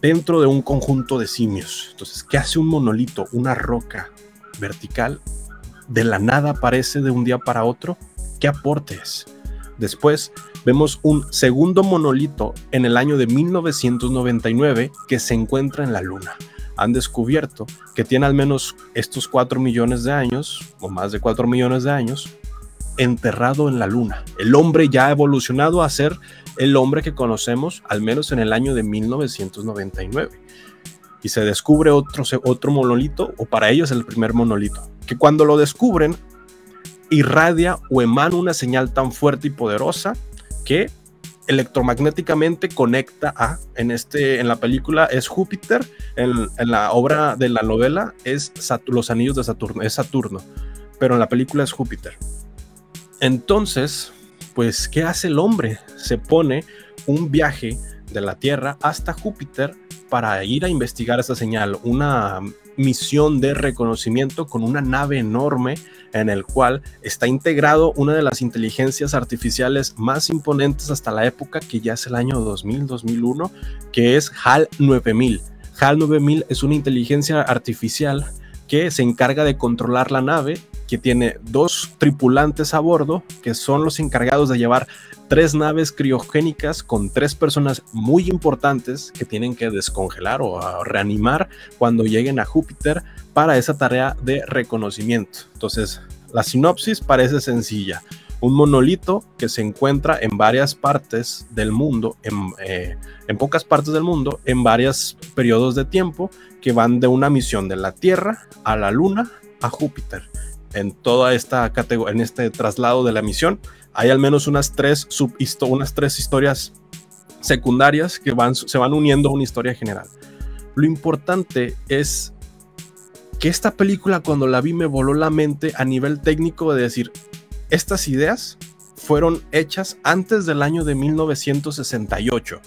dentro de un conjunto de simios. Entonces, ¿qué hace un monolito, una roca vertical? De la nada aparece de un día para otro. ¿Qué aportes? Después vemos un segundo monolito en el año de 1999 que se encuentra en la Luna. Han descubierto que tiene al menos estos 4 millones de años, o más de 4 millones de años, enterrado en la luna. El hombre ya ha evolucionado a ser el hombre que conocemos, al menos en el año de 1999. Y se descubre otro, otro monolito, o para ellos el primer monolito, que cuando lo descubren, irradia o emana una señal tan fuerte y poderosa que electromagnéticamente conecta a, en, este, en la película es Júpiter, en, en la obra de la novela es los anillos de Saturno, es Saturno, pero en la película es Júpiter. Entonces, pues, ¿qué hace el hombre? Se pone un viaje de la Tierra hasta Júpiter para ir a investigar esa señal, una misión de reconocimiento con una nave enorme en el cual está integrado una de las inteligencias artificiales más imponentes hasta la época, que ya es el año 2000-2001, que es HAL 9000. HAL 9000 es una inteligencia artificial que se encarga de controlar la nave que tiene dos tripulantes a bordo, que son los encargados de llevar tres naves criogénicas con tres personas muy importantes que tienen que descongelar o reanimar cuando lleguen a Júpiter para esa tarea de reconocimiento. Entonces, la sinopsis parece sencilla. Un monolito que se encuentra en varias partes del mundo, en, eh, en pocas partes del mundo, en varios periodos de tiempo, que van de una misión de la Tierra a la Luna a Júpiter en toda esta categoría, en este traslado de la misión, hay al menos unas tres, unas tres historias secundarias que van, se van uniendo a una historia general. Lo importante es que esta película cuando la vi me voló la mente a nivel técnico de decir, estas ideas fueron hechas antes del año de 1968.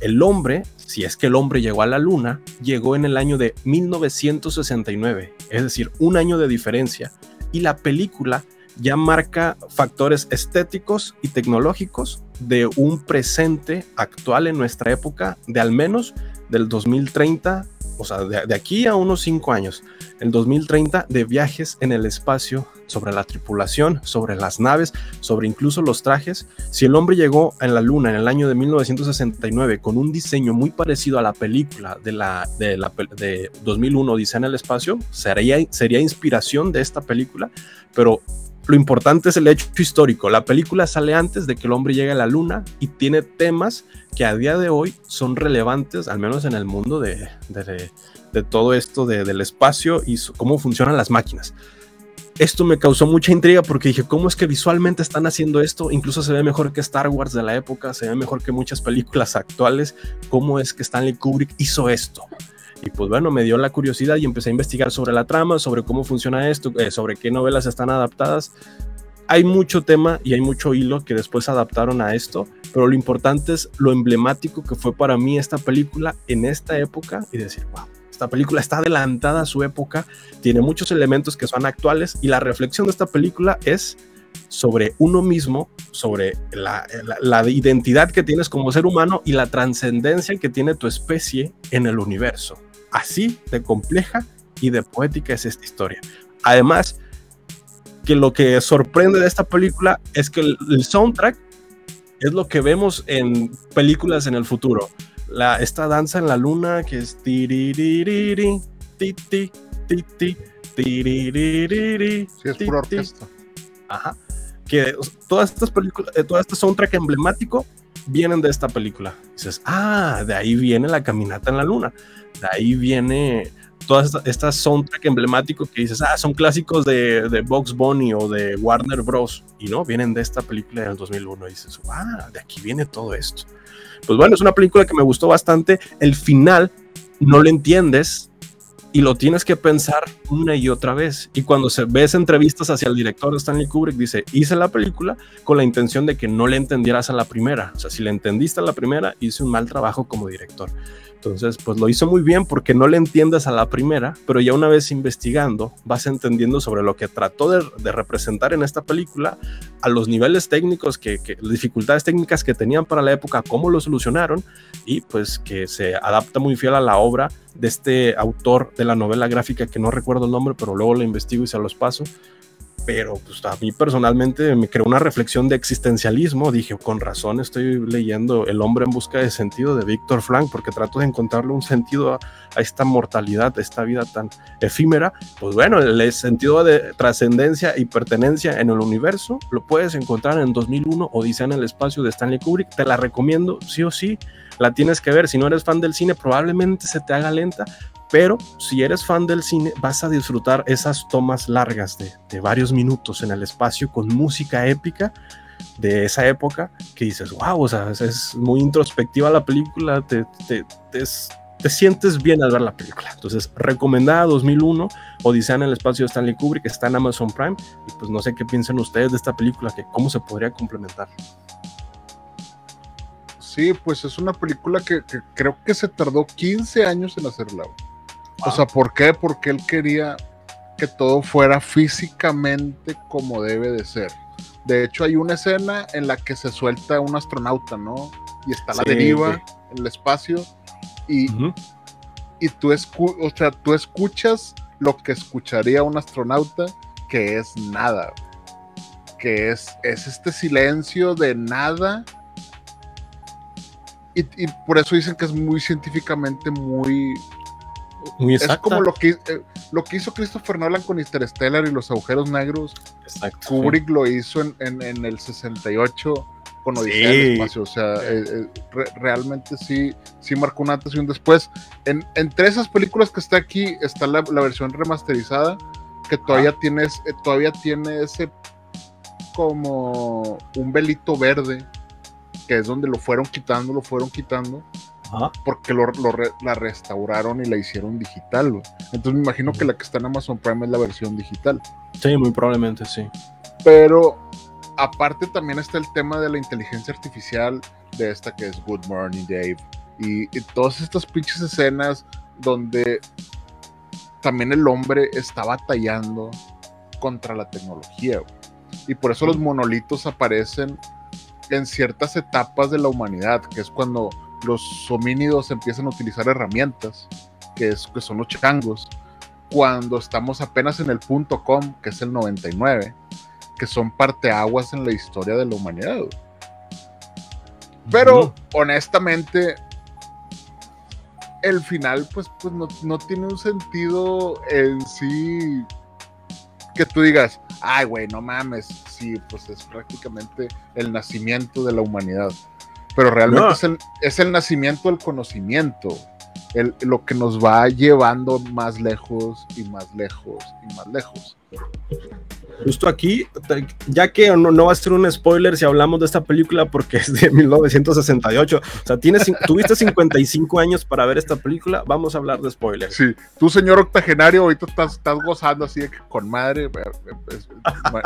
El hombre si es que el hombre llegó a la luna, llegó en el año de 1969, es decir, un año de diferencia, y la película ya marca factores estéticos y tecnológicos de un presente actual en nuestra época de al menos del 2030 o sea, de, aquí a unos cinco años, el 2030, de viajes en el espacio, sobre la tripulación, sobre las naves, sobre incluso los trajes. Si el hombre llegó en la Luna en el año de 1969 con un diseño muy parecido a la película de, la, de, la, de 2001, Dice en el espacio, sería, sería inspiración de esta película, pero lo importante es el hecho histórico. La película sale antes de que el hombre llegue a la luna y tiene temas que a día de hoy son relevantes, al menos en el mundo de, todo esto del espacio y cómo funcionan las máquinas. Esto me causó mucha intriga porque dije, ¿cómo es que visualmente están haciendo esto? Incluso se ve mejor que Star Wars de la época, se ve mejor que muchas películas actuales. ¿Cómo es que Stanley Kubrick hizo esto? Y pues bueno, me dio la curiosidad y empecé a investigar sobre la trama, sobre cómo funciona esto, eh, sobre qué novelas están adaptadas. Hay mucho tema y hay mucho hilo que después adaptaron a esto, pero lo importante es lo emblemático que fue para mí esta película en esta época y decir, wow, esta película está adelantada a su época, tiene muchos elementos que son actuales y la reflexión de esta película es sobre uno mismo, sobre la, la, identidad que tienes como ser humano y la trascendencia que tiene tu especie en el universo. Así de compleja y de poética es esta historia. Además, que lo que sorprende de esta película es que el, soundtrack es lo que vemos en películas en el futuro. La, esta danza en la luna que es tiriririri, ti, ti, ti, ti, tiriririri, Sí, es pura orquesta. Ajá. Que todas estas películas, eh, todo este soundtrack emblemático vienen de esta película. Dices, ah, de ahí viene la caminata en la luna. De ahí viene todas estas esta soundtrack emblemático que dices, ah, son clásicos de, de Box Bunny o de Warner Bros. Y no, vienen de esta película del 2001. Y dices, ah, de aquí viene todo esto. Pues bueno, es una película que me gustó bastante. El final no lo entiendes y lo tienes que pensar una y otra vez. Y cuando se ves entrevistas hacia el director Stanley Kubrick, dice, hice la película con la intención de que no le entendieras a la primera. O sea, si le entendiste a la primera, hice un mal trabajo como director. Entonces, pues lo hizo muy bien porque no le entiendes a la primera, pero ya una vez investigando, vas entendiendo sobre lo que trató de, representar en esta película, a los niveles técnicos, que, dificultades técnicas que tenían para la época, cómo lo solucionaron, y pues que se adapta muy fiel a la obra de este autor de la novela gráfica que no recuerdo el nombre, pero luego lo investigo y se los paso. Pero pues, a mí personalmente me creó una reflexión de existencialismo. Dije, con razón estoy leyendo El hombre en busca de sentido de Víctor Frank, porque trato de encontrarle un sentido a, esta mortalidad, a esta vida tan efímera. Pues bueno, el sentido de trascendencia y pertenencia en el universo lo puedes encontrar en 2001, Odisea en el espacio de Stanley Kubrick. Te la recomiendo, sí o sí la tienes que ver. Si no eres fan del cine, probablemente se te haga lenta, pero si eres fan del cine, vas a disfrutar esas tomas largas de, varios minutos en el espacio con música épica de esa época que dices, wow, o sea, es, muy introspectiva la película, te, te, te, te, sientes bien al ver la película. Entonces, recomendada 2001, Odisea en el espacio de Stanley Kubrick, está en Amazon Prime, y pues no sé qué piensan ustedes de esta película, que cómo se podría complementar. Sí, pues es una película que, que, creo que se tardó 15 años en hacerla. Wow. O sea, ¿por qué? Porque él quería que todo fuera físicamente como debe de ser. De hecho, hay una escena en la que se suelta un astronauta, ¿no? Y está a la sí, deriva sí. en el espacio y, uh -huh. y tú, escu o sea, tú escuchas lo que escucharía un astronauta, que es nada. Que es, es este silencio de nada y, y, por eso dicen que es muy científicamente muy. Muy exacta. es como lo que, eh, lo que hizo Christopher Nolan con Interstellar y los agujeros negros. Exacto, Kubrick sí. lo hizo en, en, en, el 68 con Odisea sí. del Espacio. O sea, eh, eh, re, realmente sí, sí marcó un antes y un después. En, entre esas películas que está aquí está la, la versión remasterizada que todavía ah. tiene, todavía tiene ese como un velito verde que es donde lo fueron quitando, lo fueron quitando, Ajá. porque lo, la restauraron y la hicieron digital. Entonces me imagino que la que está en Amazon Prime es la versión digital. Sí, muy probablemente sí. Pero aparte también está el tema de la inteligencia artificial de esta que es Good Morning Dave. Y, y todas estas pinches escenas donde también el hombre está batallando contra la tecnología. Y por eso los monolitos aparecen en ciertas etapas de la humanidad, que es cuando los homínidos empiezan a utilizar herramientas, que, es, que son los changos, cuando estamos apenas en el punto com, que es el 99, que son parteaguas en la historia de la humanidad. Pero, uh -huh. honestamente, el final, pues, pues no, no tiene un sentido en sí que tú digas, ay, güey, no mames, sí, pues es prácticamente el nacimiento de la humanidad. Pero realmente no. es, el, es, el, nacimiento del conocimiento, el, lo que nos va llevando más lejos y más lejos y más lejos. Justo aquí, ya que no, no va a ser un spoiler si hablamos de esta película porque es de 1968, o sea, tienes, tuviste 55 años para ver esta película, vamos a hablar de spoilers. Sí, tú señor octogenario, ahorita estás, estás gozando así de que con madre, pues,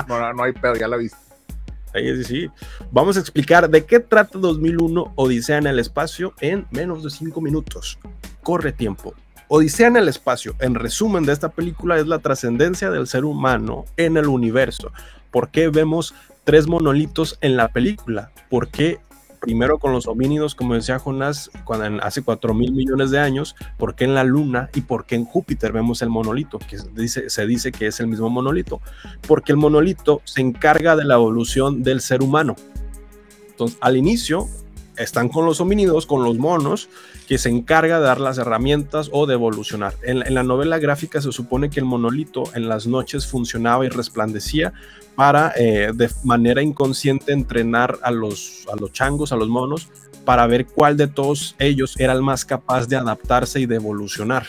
no, no, no hay pedo, ya la viste. Ahí sí, sí. Vamos a explicar de qué trata 2001 Odisea en el espacio en menos de 5 minutos. Corre tiempo. Odisea en el espacio, en resumen de esta película, es la trascendencia del ser humano en el universo. ¿Por qué vemos tres monolitos en la película? ¿Por qué primero con los homínidos, como decía Jonás, cuando hace 4 mil millones de años, por qué en la Luna y por qué en Júpiter vemos el monolito, que dice, se dice que es el mismo monolito? Porque el monolito se encarga de la evolución del ser humano. Entonces, al inicio, están con los homínidos, con los monos, que se encarga de dar las herramientas o de evolucionar. En, la novela gráfica se supone que el monolito en las noches funcionaba y resplandecía para eh, de manera inconsciente entrenar a los, a los changos, a los monos, para ver cuál de todos ellos era el más capaz de adaptarse y de evolucionar.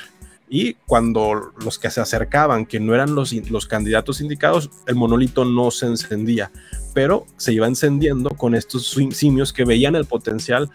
Y cuando los que se acercaban, que no eran los, los candidatos indicados, el monolito no se encendía pero se iba encendiendo con estos simios que veían el potencial.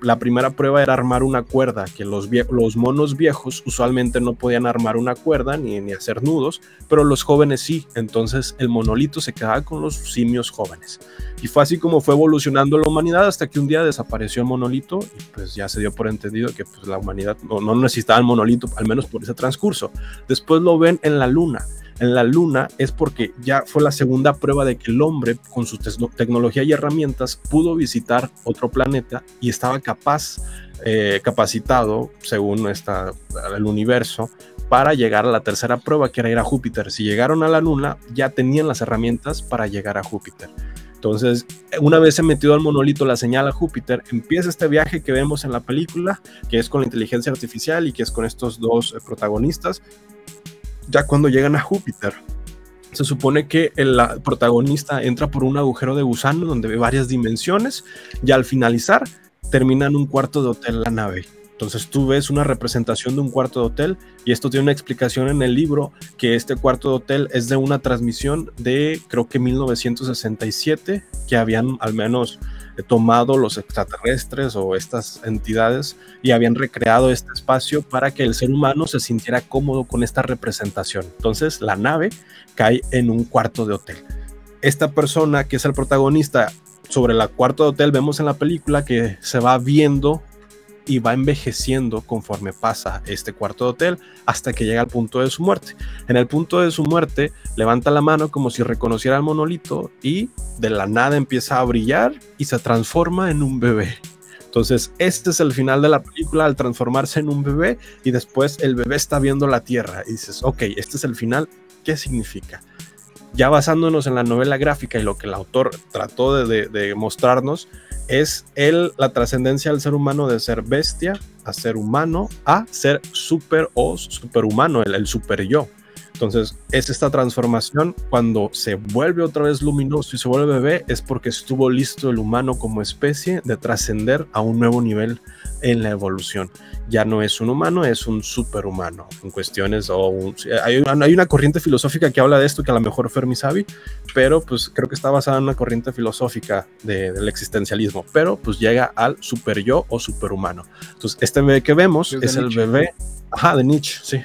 la primera prueba era armar una cuerda, que los, monos viejos usualmente no podían armar una cuerda ni, ni hacer nudos, pero los jóvenes sí. Entonces el monolito se quedaba con los simios jóvenes. Y fue así como fue evolucionando la humanidad hasta que un día desapareció el monolito y pues ya se dio por entendido que pues, la humanidad no, no necesitaba el monolito, al menos por ese transcurso. Después lo ven en la luna en la Luna es porque ya fue la segunda prueba de que el hombre, con su tecnología y herramientas, pudo visitar otro planeta y estaba capaz, eh, capacitado, según esta, el universo, para llegar a la tercera prueba, que era ir a Júpiter. Si llegaron a la Luna, ya tenían las herramientas para llegar a Júpiter. Entonces, una vez se metió al monolito la señal a Júpiter, empieza este viaje que vemos en la película, que es con la inteligencia artificial y que es con estos dos eh, protagonistas, ya cuando llegan a Júpiter, se supone que el protagonista entra por un agujero de gusano donde ve varias dimensiones y al finalizar termina en un cuarto de hotel la nave. Entonces tú ves una representación de un cuarto de hotel y esto tiene una explicación en el libro que este cuarto de hotel es de una transmisión de creo que 1967 que habían al menos tomado los extraterrestres o estas entidades y habían recreado este espacio para que el ser humano se sintiera cómodo con esta representación. Entonces la nave cae en un cuarto de hotel. Esta persona que es el protagonista sobre la cuarto de hotel vemos en la película que se va viendo y va envejeciendo conforme pasa este cuarto de hotel hasta que llega al punto de su muerte. En el punto de su muerte levanta la mano como si reconociera al monolito y de la nada empieza a brillar y se transforma en un bebé. Entonces, este es el final de la película al transformarse en un bebé y después el bebé está viendo la tierra y dices, ok, este es el final, ¿qué significa? Ya basándonos en la novela gráfica y lo que el autor trató de, mostrarnos, es el, la trascendencia del ser humano de ser bestia a ser humano a ser super o superhumano, el, el super yo. Entonces, es esta transformación cuando se vuelve otra vez luminoso y se vuelve bebé, es porque estuvo listo el humano como especie de trascender a un nuevo nivel en la evolución. Ya no es un humano, es un superhumano en cuestiones o hay, una, corriente filosófica que habla de esto que a lo mejor Fermi sabe, pero pues creo que está basada en una corriente filosófica del existencialismo, pero pues llega al super yo o superhumano. Entonces, este bebé que vemos es, el bebé, ajá, de Nietzsche, sí,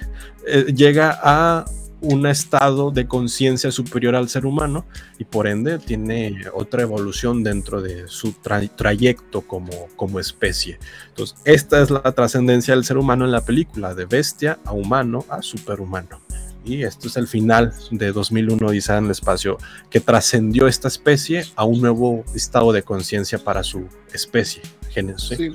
eh, llega a un estado de conciencia superior al ser humano y por ende tiene otra evolución dentro de su trayecto como, como especie. Entonces, esta es la trascendencia del ser humano en la película, de bestia a humano a superhumano. Y esto es el final de 2001 Odisea en el espacio, que trascendió esta especie a un nuevo estado de conciencia para su especie. Sí,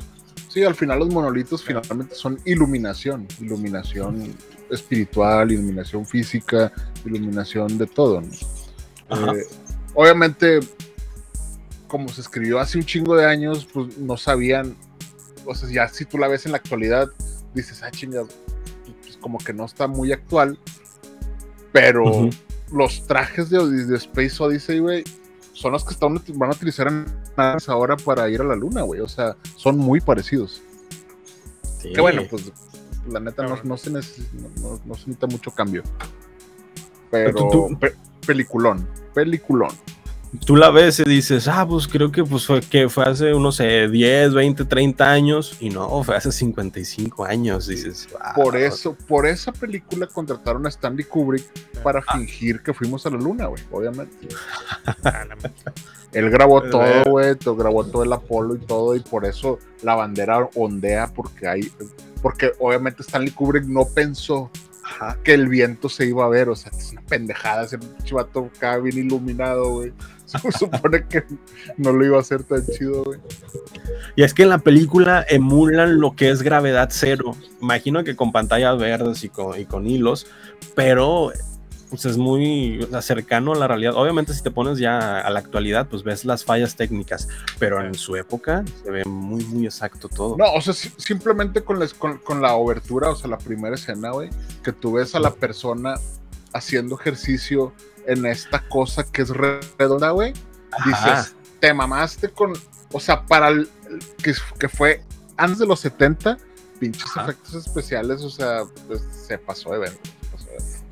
sí, al final los monolitos finalmente son iluminación, iluminación espiritual, iluminación física, iluminación de todo. Eh, obviamente, como se escribió hace un chingo de años, pues no sabían, o sea, ya si tú la ves en la actualidad, dices, ah, chingada, pues como que no está muy actual, pero los trajes de, de, Space Odyssey, güey, son los que están, van a utilizar ahora para ir a la luna, güey, o sea, son muy parecidos. Que bueno, pues la neta no, se necesita, mucho cambio. Pero peliculón, peliculón. Tú la ves y dices, ah, pues creo que pues fue, que fue hace unos 10, 20, 30 años. Y no, fue hace 55 años. Dices, Por eso, por esa película contrataron a Stanley Kubrick para ah. fingir que fuimos a la luna, güey, obviamente. Él grabó todo, güey, grabó todo el Apolo y todo, y por eso la bandera ondea, porque hay porque obviamente Stanley Kubrick no pensó que el viento se iba a ver, o sea, es una pendejada, ese chivato acá bien iluminado, güey. Se supone que no lo iba a hacer tan chido, güey. Y es que en la película emulan lo que es gravedad cero. Imagino que con pantallas verdes y con, y con hilos, pero pues es muy o sea, cercano a la realidad. Obviamente si te pones ya a la actualidad, pues ves las fallas técnicas, pero en su época se ve muy, muy exacto todo. No, o sea, si- simplemente con, les- con, con la obertura, o sea, la primera escena, güey, que tú ves a la persona haciendo ejercicio en esta cosa que es redonda, güey, dices, te mamaste con, o sea, para el, que, que fue antes de los 70, pinches Ajá. efectos especiales, o sea, pues, se pasó de ver.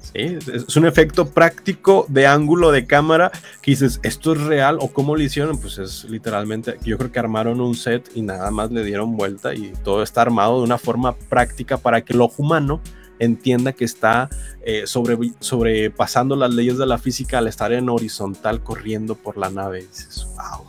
Sí, es un efecto práctico de ángulo de cámara que dices, ¿esto es real o cómo lo hicieron? Pues es literalmente, yo creo que armaron un set y nada más le dieron vuelta y todo está armado de una forma práctica para que el ojo humano entienda que está eh, sobre, sobrepasando las leyes de la física al estar en horizontal corriendo por la nave. Y dices, wow.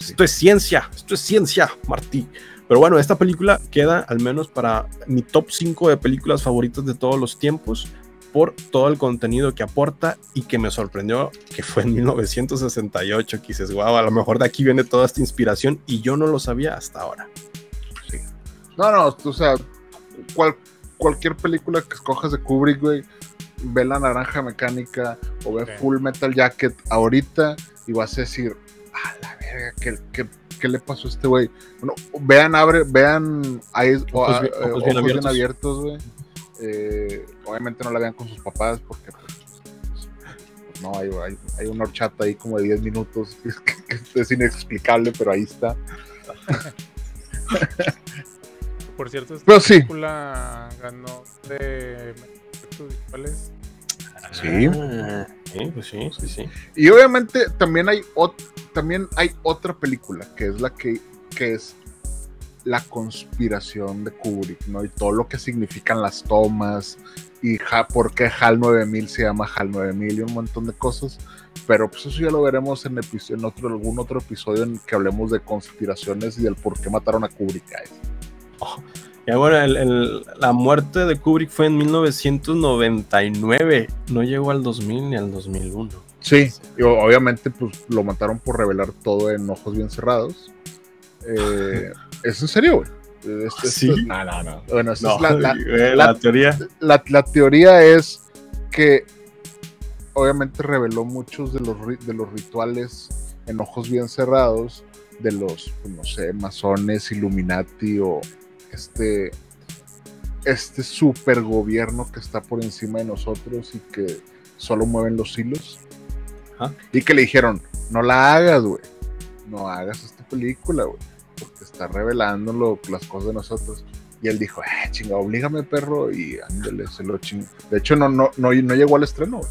Esto es ciencia, esto es ciencia, Martí. Pero bueno, esta película queda al menos para mi top 5 de películas favoritas de todos los tiempos por todo el contenido que aporta y que me sorprendió que fue en 1968 que dices, wow, a lo mejor de aquí viene toda esta inspiración y yo no lo sabía hasta ahora. No, no, o sea, cual- cualquier película que escojas de Kubrick, güey, ve la naranja mecánica o ve. Full Metal Jacket ahorita y vas a decir, a la verga, ¿qué, qué, qué le pasó a este güey? Bueno, vean, abre, vean eyes- o, Ojos ah, bien- eh, ojos ojos bien bien abiertos. güey. Eh, obviamente no la vean con sus papás porque pues, pues, no, hay, hay, hay una horchata ahí como de 10 minutos que es inexplicable, pero ahí está. Por cierto, esta Pero sí. película ganó de efectos visuales. Sí. Ah, sí, pues sí, sí, sí. Y obviamente también hay, ot- también hay otra película que es la que, que es la conspiración de Kubrick, ¿no? Y todo lo que significan las tomas y ja- por qué HAL 9000 se llama HAL 9000 y un montón de cosas. Pero pues eso ya lo veremos en, otro, algún otro episodio en que hablemos de conspiraciones y del por qué mataron a Kubrick. Guys. Ya bueno, el- el- la muerte de Kubrick fue en 1999, no llegó al 2000 ni al 2001. Sí, y obviamente pues lo mataron por revelar todo en ojos bien cerrados. Eh, ¿Es en serio, güey? ¿Sí? No, no, no. Bueno, esa No, es la, la- eh, la- la teoría. la- la teoría es que obviamente reveló muchos de los, de los rituales en ojos bien cerrados de los, pues, no sé, masones, Illuminati o este, este super gobierno que está por encima de nosotros y que solo mueven los hilos. Y que le dijeron, no la hagas, güey. No hagas esta película, güey. Porque está revelando lo- las cosas de nosotros. Y él dijo, eh, chinga, oblígame, perro, y ándale, se lo chingó. De hecho, no, no, no, no llegó al estreno, güey.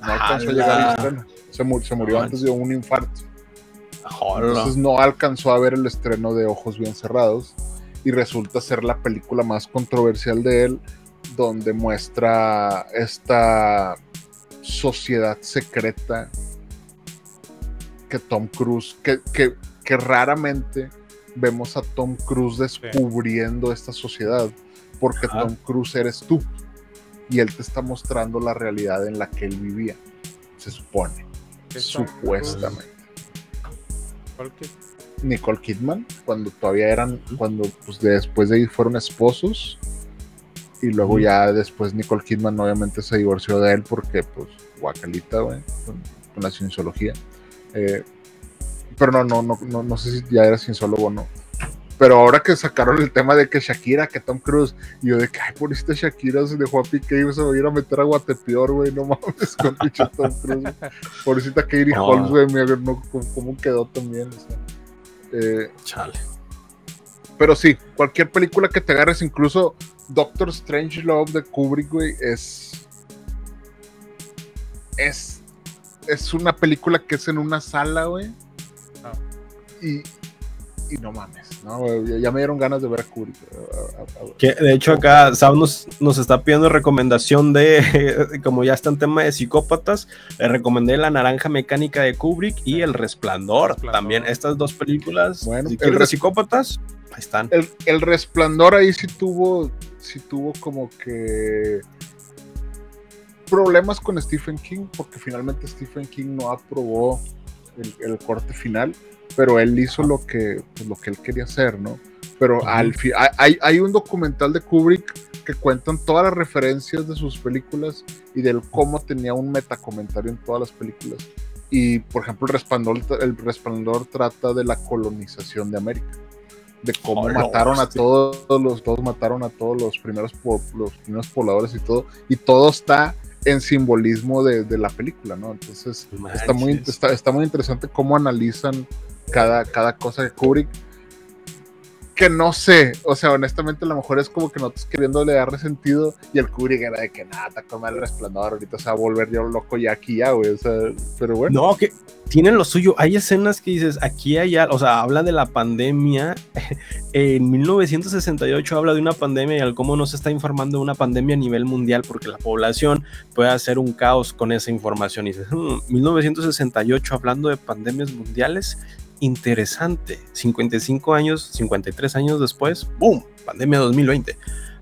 No alcanzó a llegar al estreno. Se, mu- se murió antes de un infarto. Entonces no alcanzó a ver el estreno de Ojos Bien Cerrados. Y resulta ser la película más controversial de él, donde muestra esta sociedad secreta que Tom Cruise, que, que, que raramente vemos a Tom Cruise descubriendo esta sociedad, porque Ajá. Tom Cruise eres tú. Y él te está mostrando la realidad en la que él vivía, se supone, supuestamente. Nicole Kidman, cuando todavía eran, cuando pues después de ahí fueron esposos. Y luego ya después Nicole Kidman obviamente se divorció de él porque pues guacalita, güey, con, con la cienciología. Eh, pero no, no, no, no, no sé si ya era cienciólogo o no. Pero ahora que sacaron el tema de que Shakira, que Tom Cruise, y yo de que, ay, por esta Shakira se dejó a Piqué y se va a ir a meter a Guatepeor, güey, no mames, con pinche Tom Cruise. güey. Pobrecita Katie No. Holmes, güey, no, cómo, cómo quedó también, o sea. Eh, Chale. pero sí, cualquier película que te agarres, incluso Doctor Strange Love de Kubrick, güey, es. Es. Es una película que es en una sala, güey. Ah. Y. Y no mames, ¿no? Ya- me dieron ganas de ver a Kubrick. Que de hecho acá Sam nos, nos está pidiendo recomendación de, como ya está en tema de psicópatas, le recomendé La Naranja Mecánica de Kubrick y El Resplandor. Resplandor. También estas dos películas, Bueno, si El de psicópatas, ahí están. El, el resplandor ahí sí tuvo. Sí tuvo como que. Problemas con Stephen King, porque finalmente Stephen King no aprobó el, el corte final, pero él hizo lo que, pues, lo que él quería hacer, ¿no? Pero al fin, hay, hay un documental de Kubrick que cuentan todas las referencias de sus películas y del cómo tenía un metacomentario en todas las películas. Y por ejemplo, el resplandor, el resplandor trata de la colonización de América, de cómo Oh, no, mataron a hostia. todos los, todos mataron a todos los primeros, po- los primeros pobladores y todo, y todo está en simbolismo de, de la película, ¿no? Entonces está muy, está, está muy interesante cómo analizan cada, cada cosa de Kubrick. Que no sé, o sea, honestamente, a lo mejor es como que nosotros queriéndole darle sentido y el Kubrick era de que nada, está con el resplandor, ahorita se va a volver yo loco ya aquí, ya, güey, o sea, pero bueno. No, que tienen lo suyo. Hay escenas que dices, aquí hay, al- o sea, hablan de la pandemia. En 1968 habla de una pandemia y al cómo no se está informando de una pandemia a nivel mundial porque la población puede hacer un caos con esa información. Y dices, "Hmm, 1968 hablando de pandemias mundiales, interesante. 55 años, 53 años después, ¡boom! Pandemia 2020.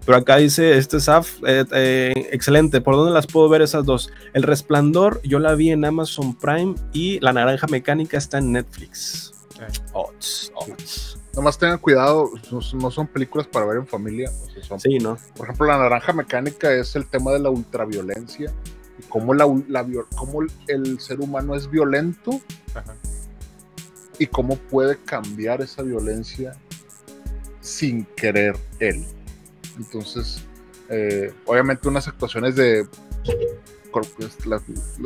Pero acá dice este SAF, eh, eh, excelente. ¿Por dónde las puedo ver esas dos? El Resplandor, yo la vi en Amazon Prime y La Naranja Mecánica está en Netflix. Sí. Odds, odds. Nomás tengan cuidado, no, no son películas para ver en familia, o sea, son Sí, ¿no? Por ejemplo, la naranja mecánica es el tema de la ultraviolencia y cómo, la, la cómo el ser humano es violento Ajá. Y cómo puede cambiar esa violencia sin querer él. Entonces, eh, obviamente unas actuaciones de...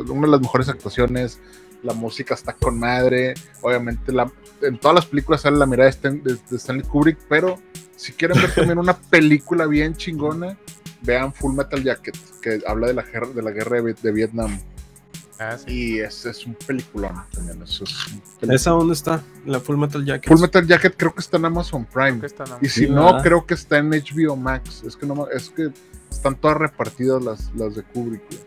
una de las mejores actuaciones, la música está con madre, obviamente la, en todas las películas sale la mirada de, Stan- de- de Stanley Kubrick, pero si quieren ver también una película bien chingona, vean Full Metal Jacket, que habla de la guerra de Vietnam. Ah, sí. Y ese es un peliculón también. eso es un peliculón. ¿Esa dónde está? La Full Metal Jacket. Full Metal Jacket creo que está en Amazon Creo Prime. que está en Y si Sí, no, ¿verdad? creo que está en HBO Max. Es que no es que están todas repartidas las, las de Kubrick. güey.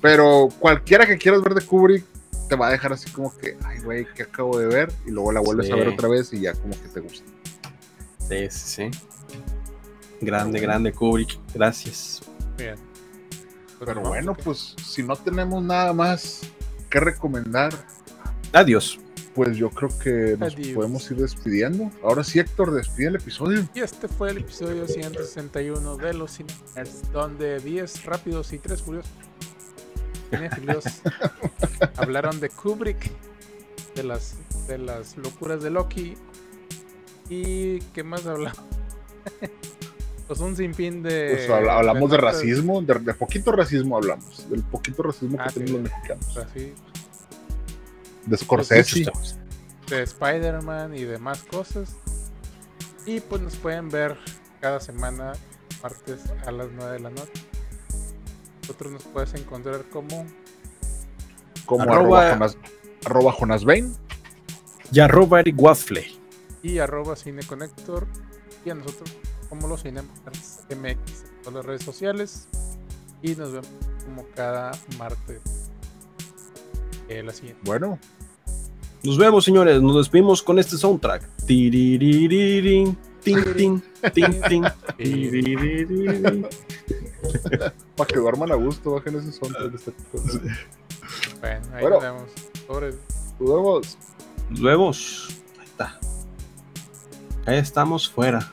Pero cualquiera que quieras ver de Kubrick te va a dejar así como que, ay, güey, que acabo de ver? Y luego la vuelves Sí. a ver otra vez y ya como que te gusta. Sí, sí, sí. Grande, grande Kubrick. Gracias. Bien. Pero bueno, pues si no tenemos nada más que recomendar, Adiós. pues yo creo que nos Adiós. podemos ir despidiendo. Ahora sí, Héctor, despide el episodio. Y este fue el episodio 161 de Los Cinemas, donde 10 rápidos y 3 furiosos cinéfilos hablaron de Kubrick, de las, de las locuras de Loki y ¿qué más hablamos? pues un sinfín de... Pues habla- hablamos de racismo, de, de poquito racismo hablamos, del poquito racismo Ah, que sí. tienen los mexicanos. así, De Scorsese. Temas. de Spider-Man y demás cosas. Y pues nos pueden ver cada semana, martes a las 9 de la noche. Nosotros nos puedes encontrar como como Arroba- arroba, Jonas, arroba Jonas Bain. Y arroba Eric Waffle. y arroba cineconector y a nosotros como los cinemas MX en todas las redes sociales. Y nos vemos como cada martes. Eh, la siguiente. Bueno, Nos vemos, señores. Nos despedimos con este soundtrack. Tiririririn, tin, tin, tin, tin, tiririririn. para que duerman a gusto, bajen ese son. de este. Bueno, ahí Bueno. nos vemos. Sobre. Nos vemos. Nos vemos. Ahí está. Ahí estamos fuera.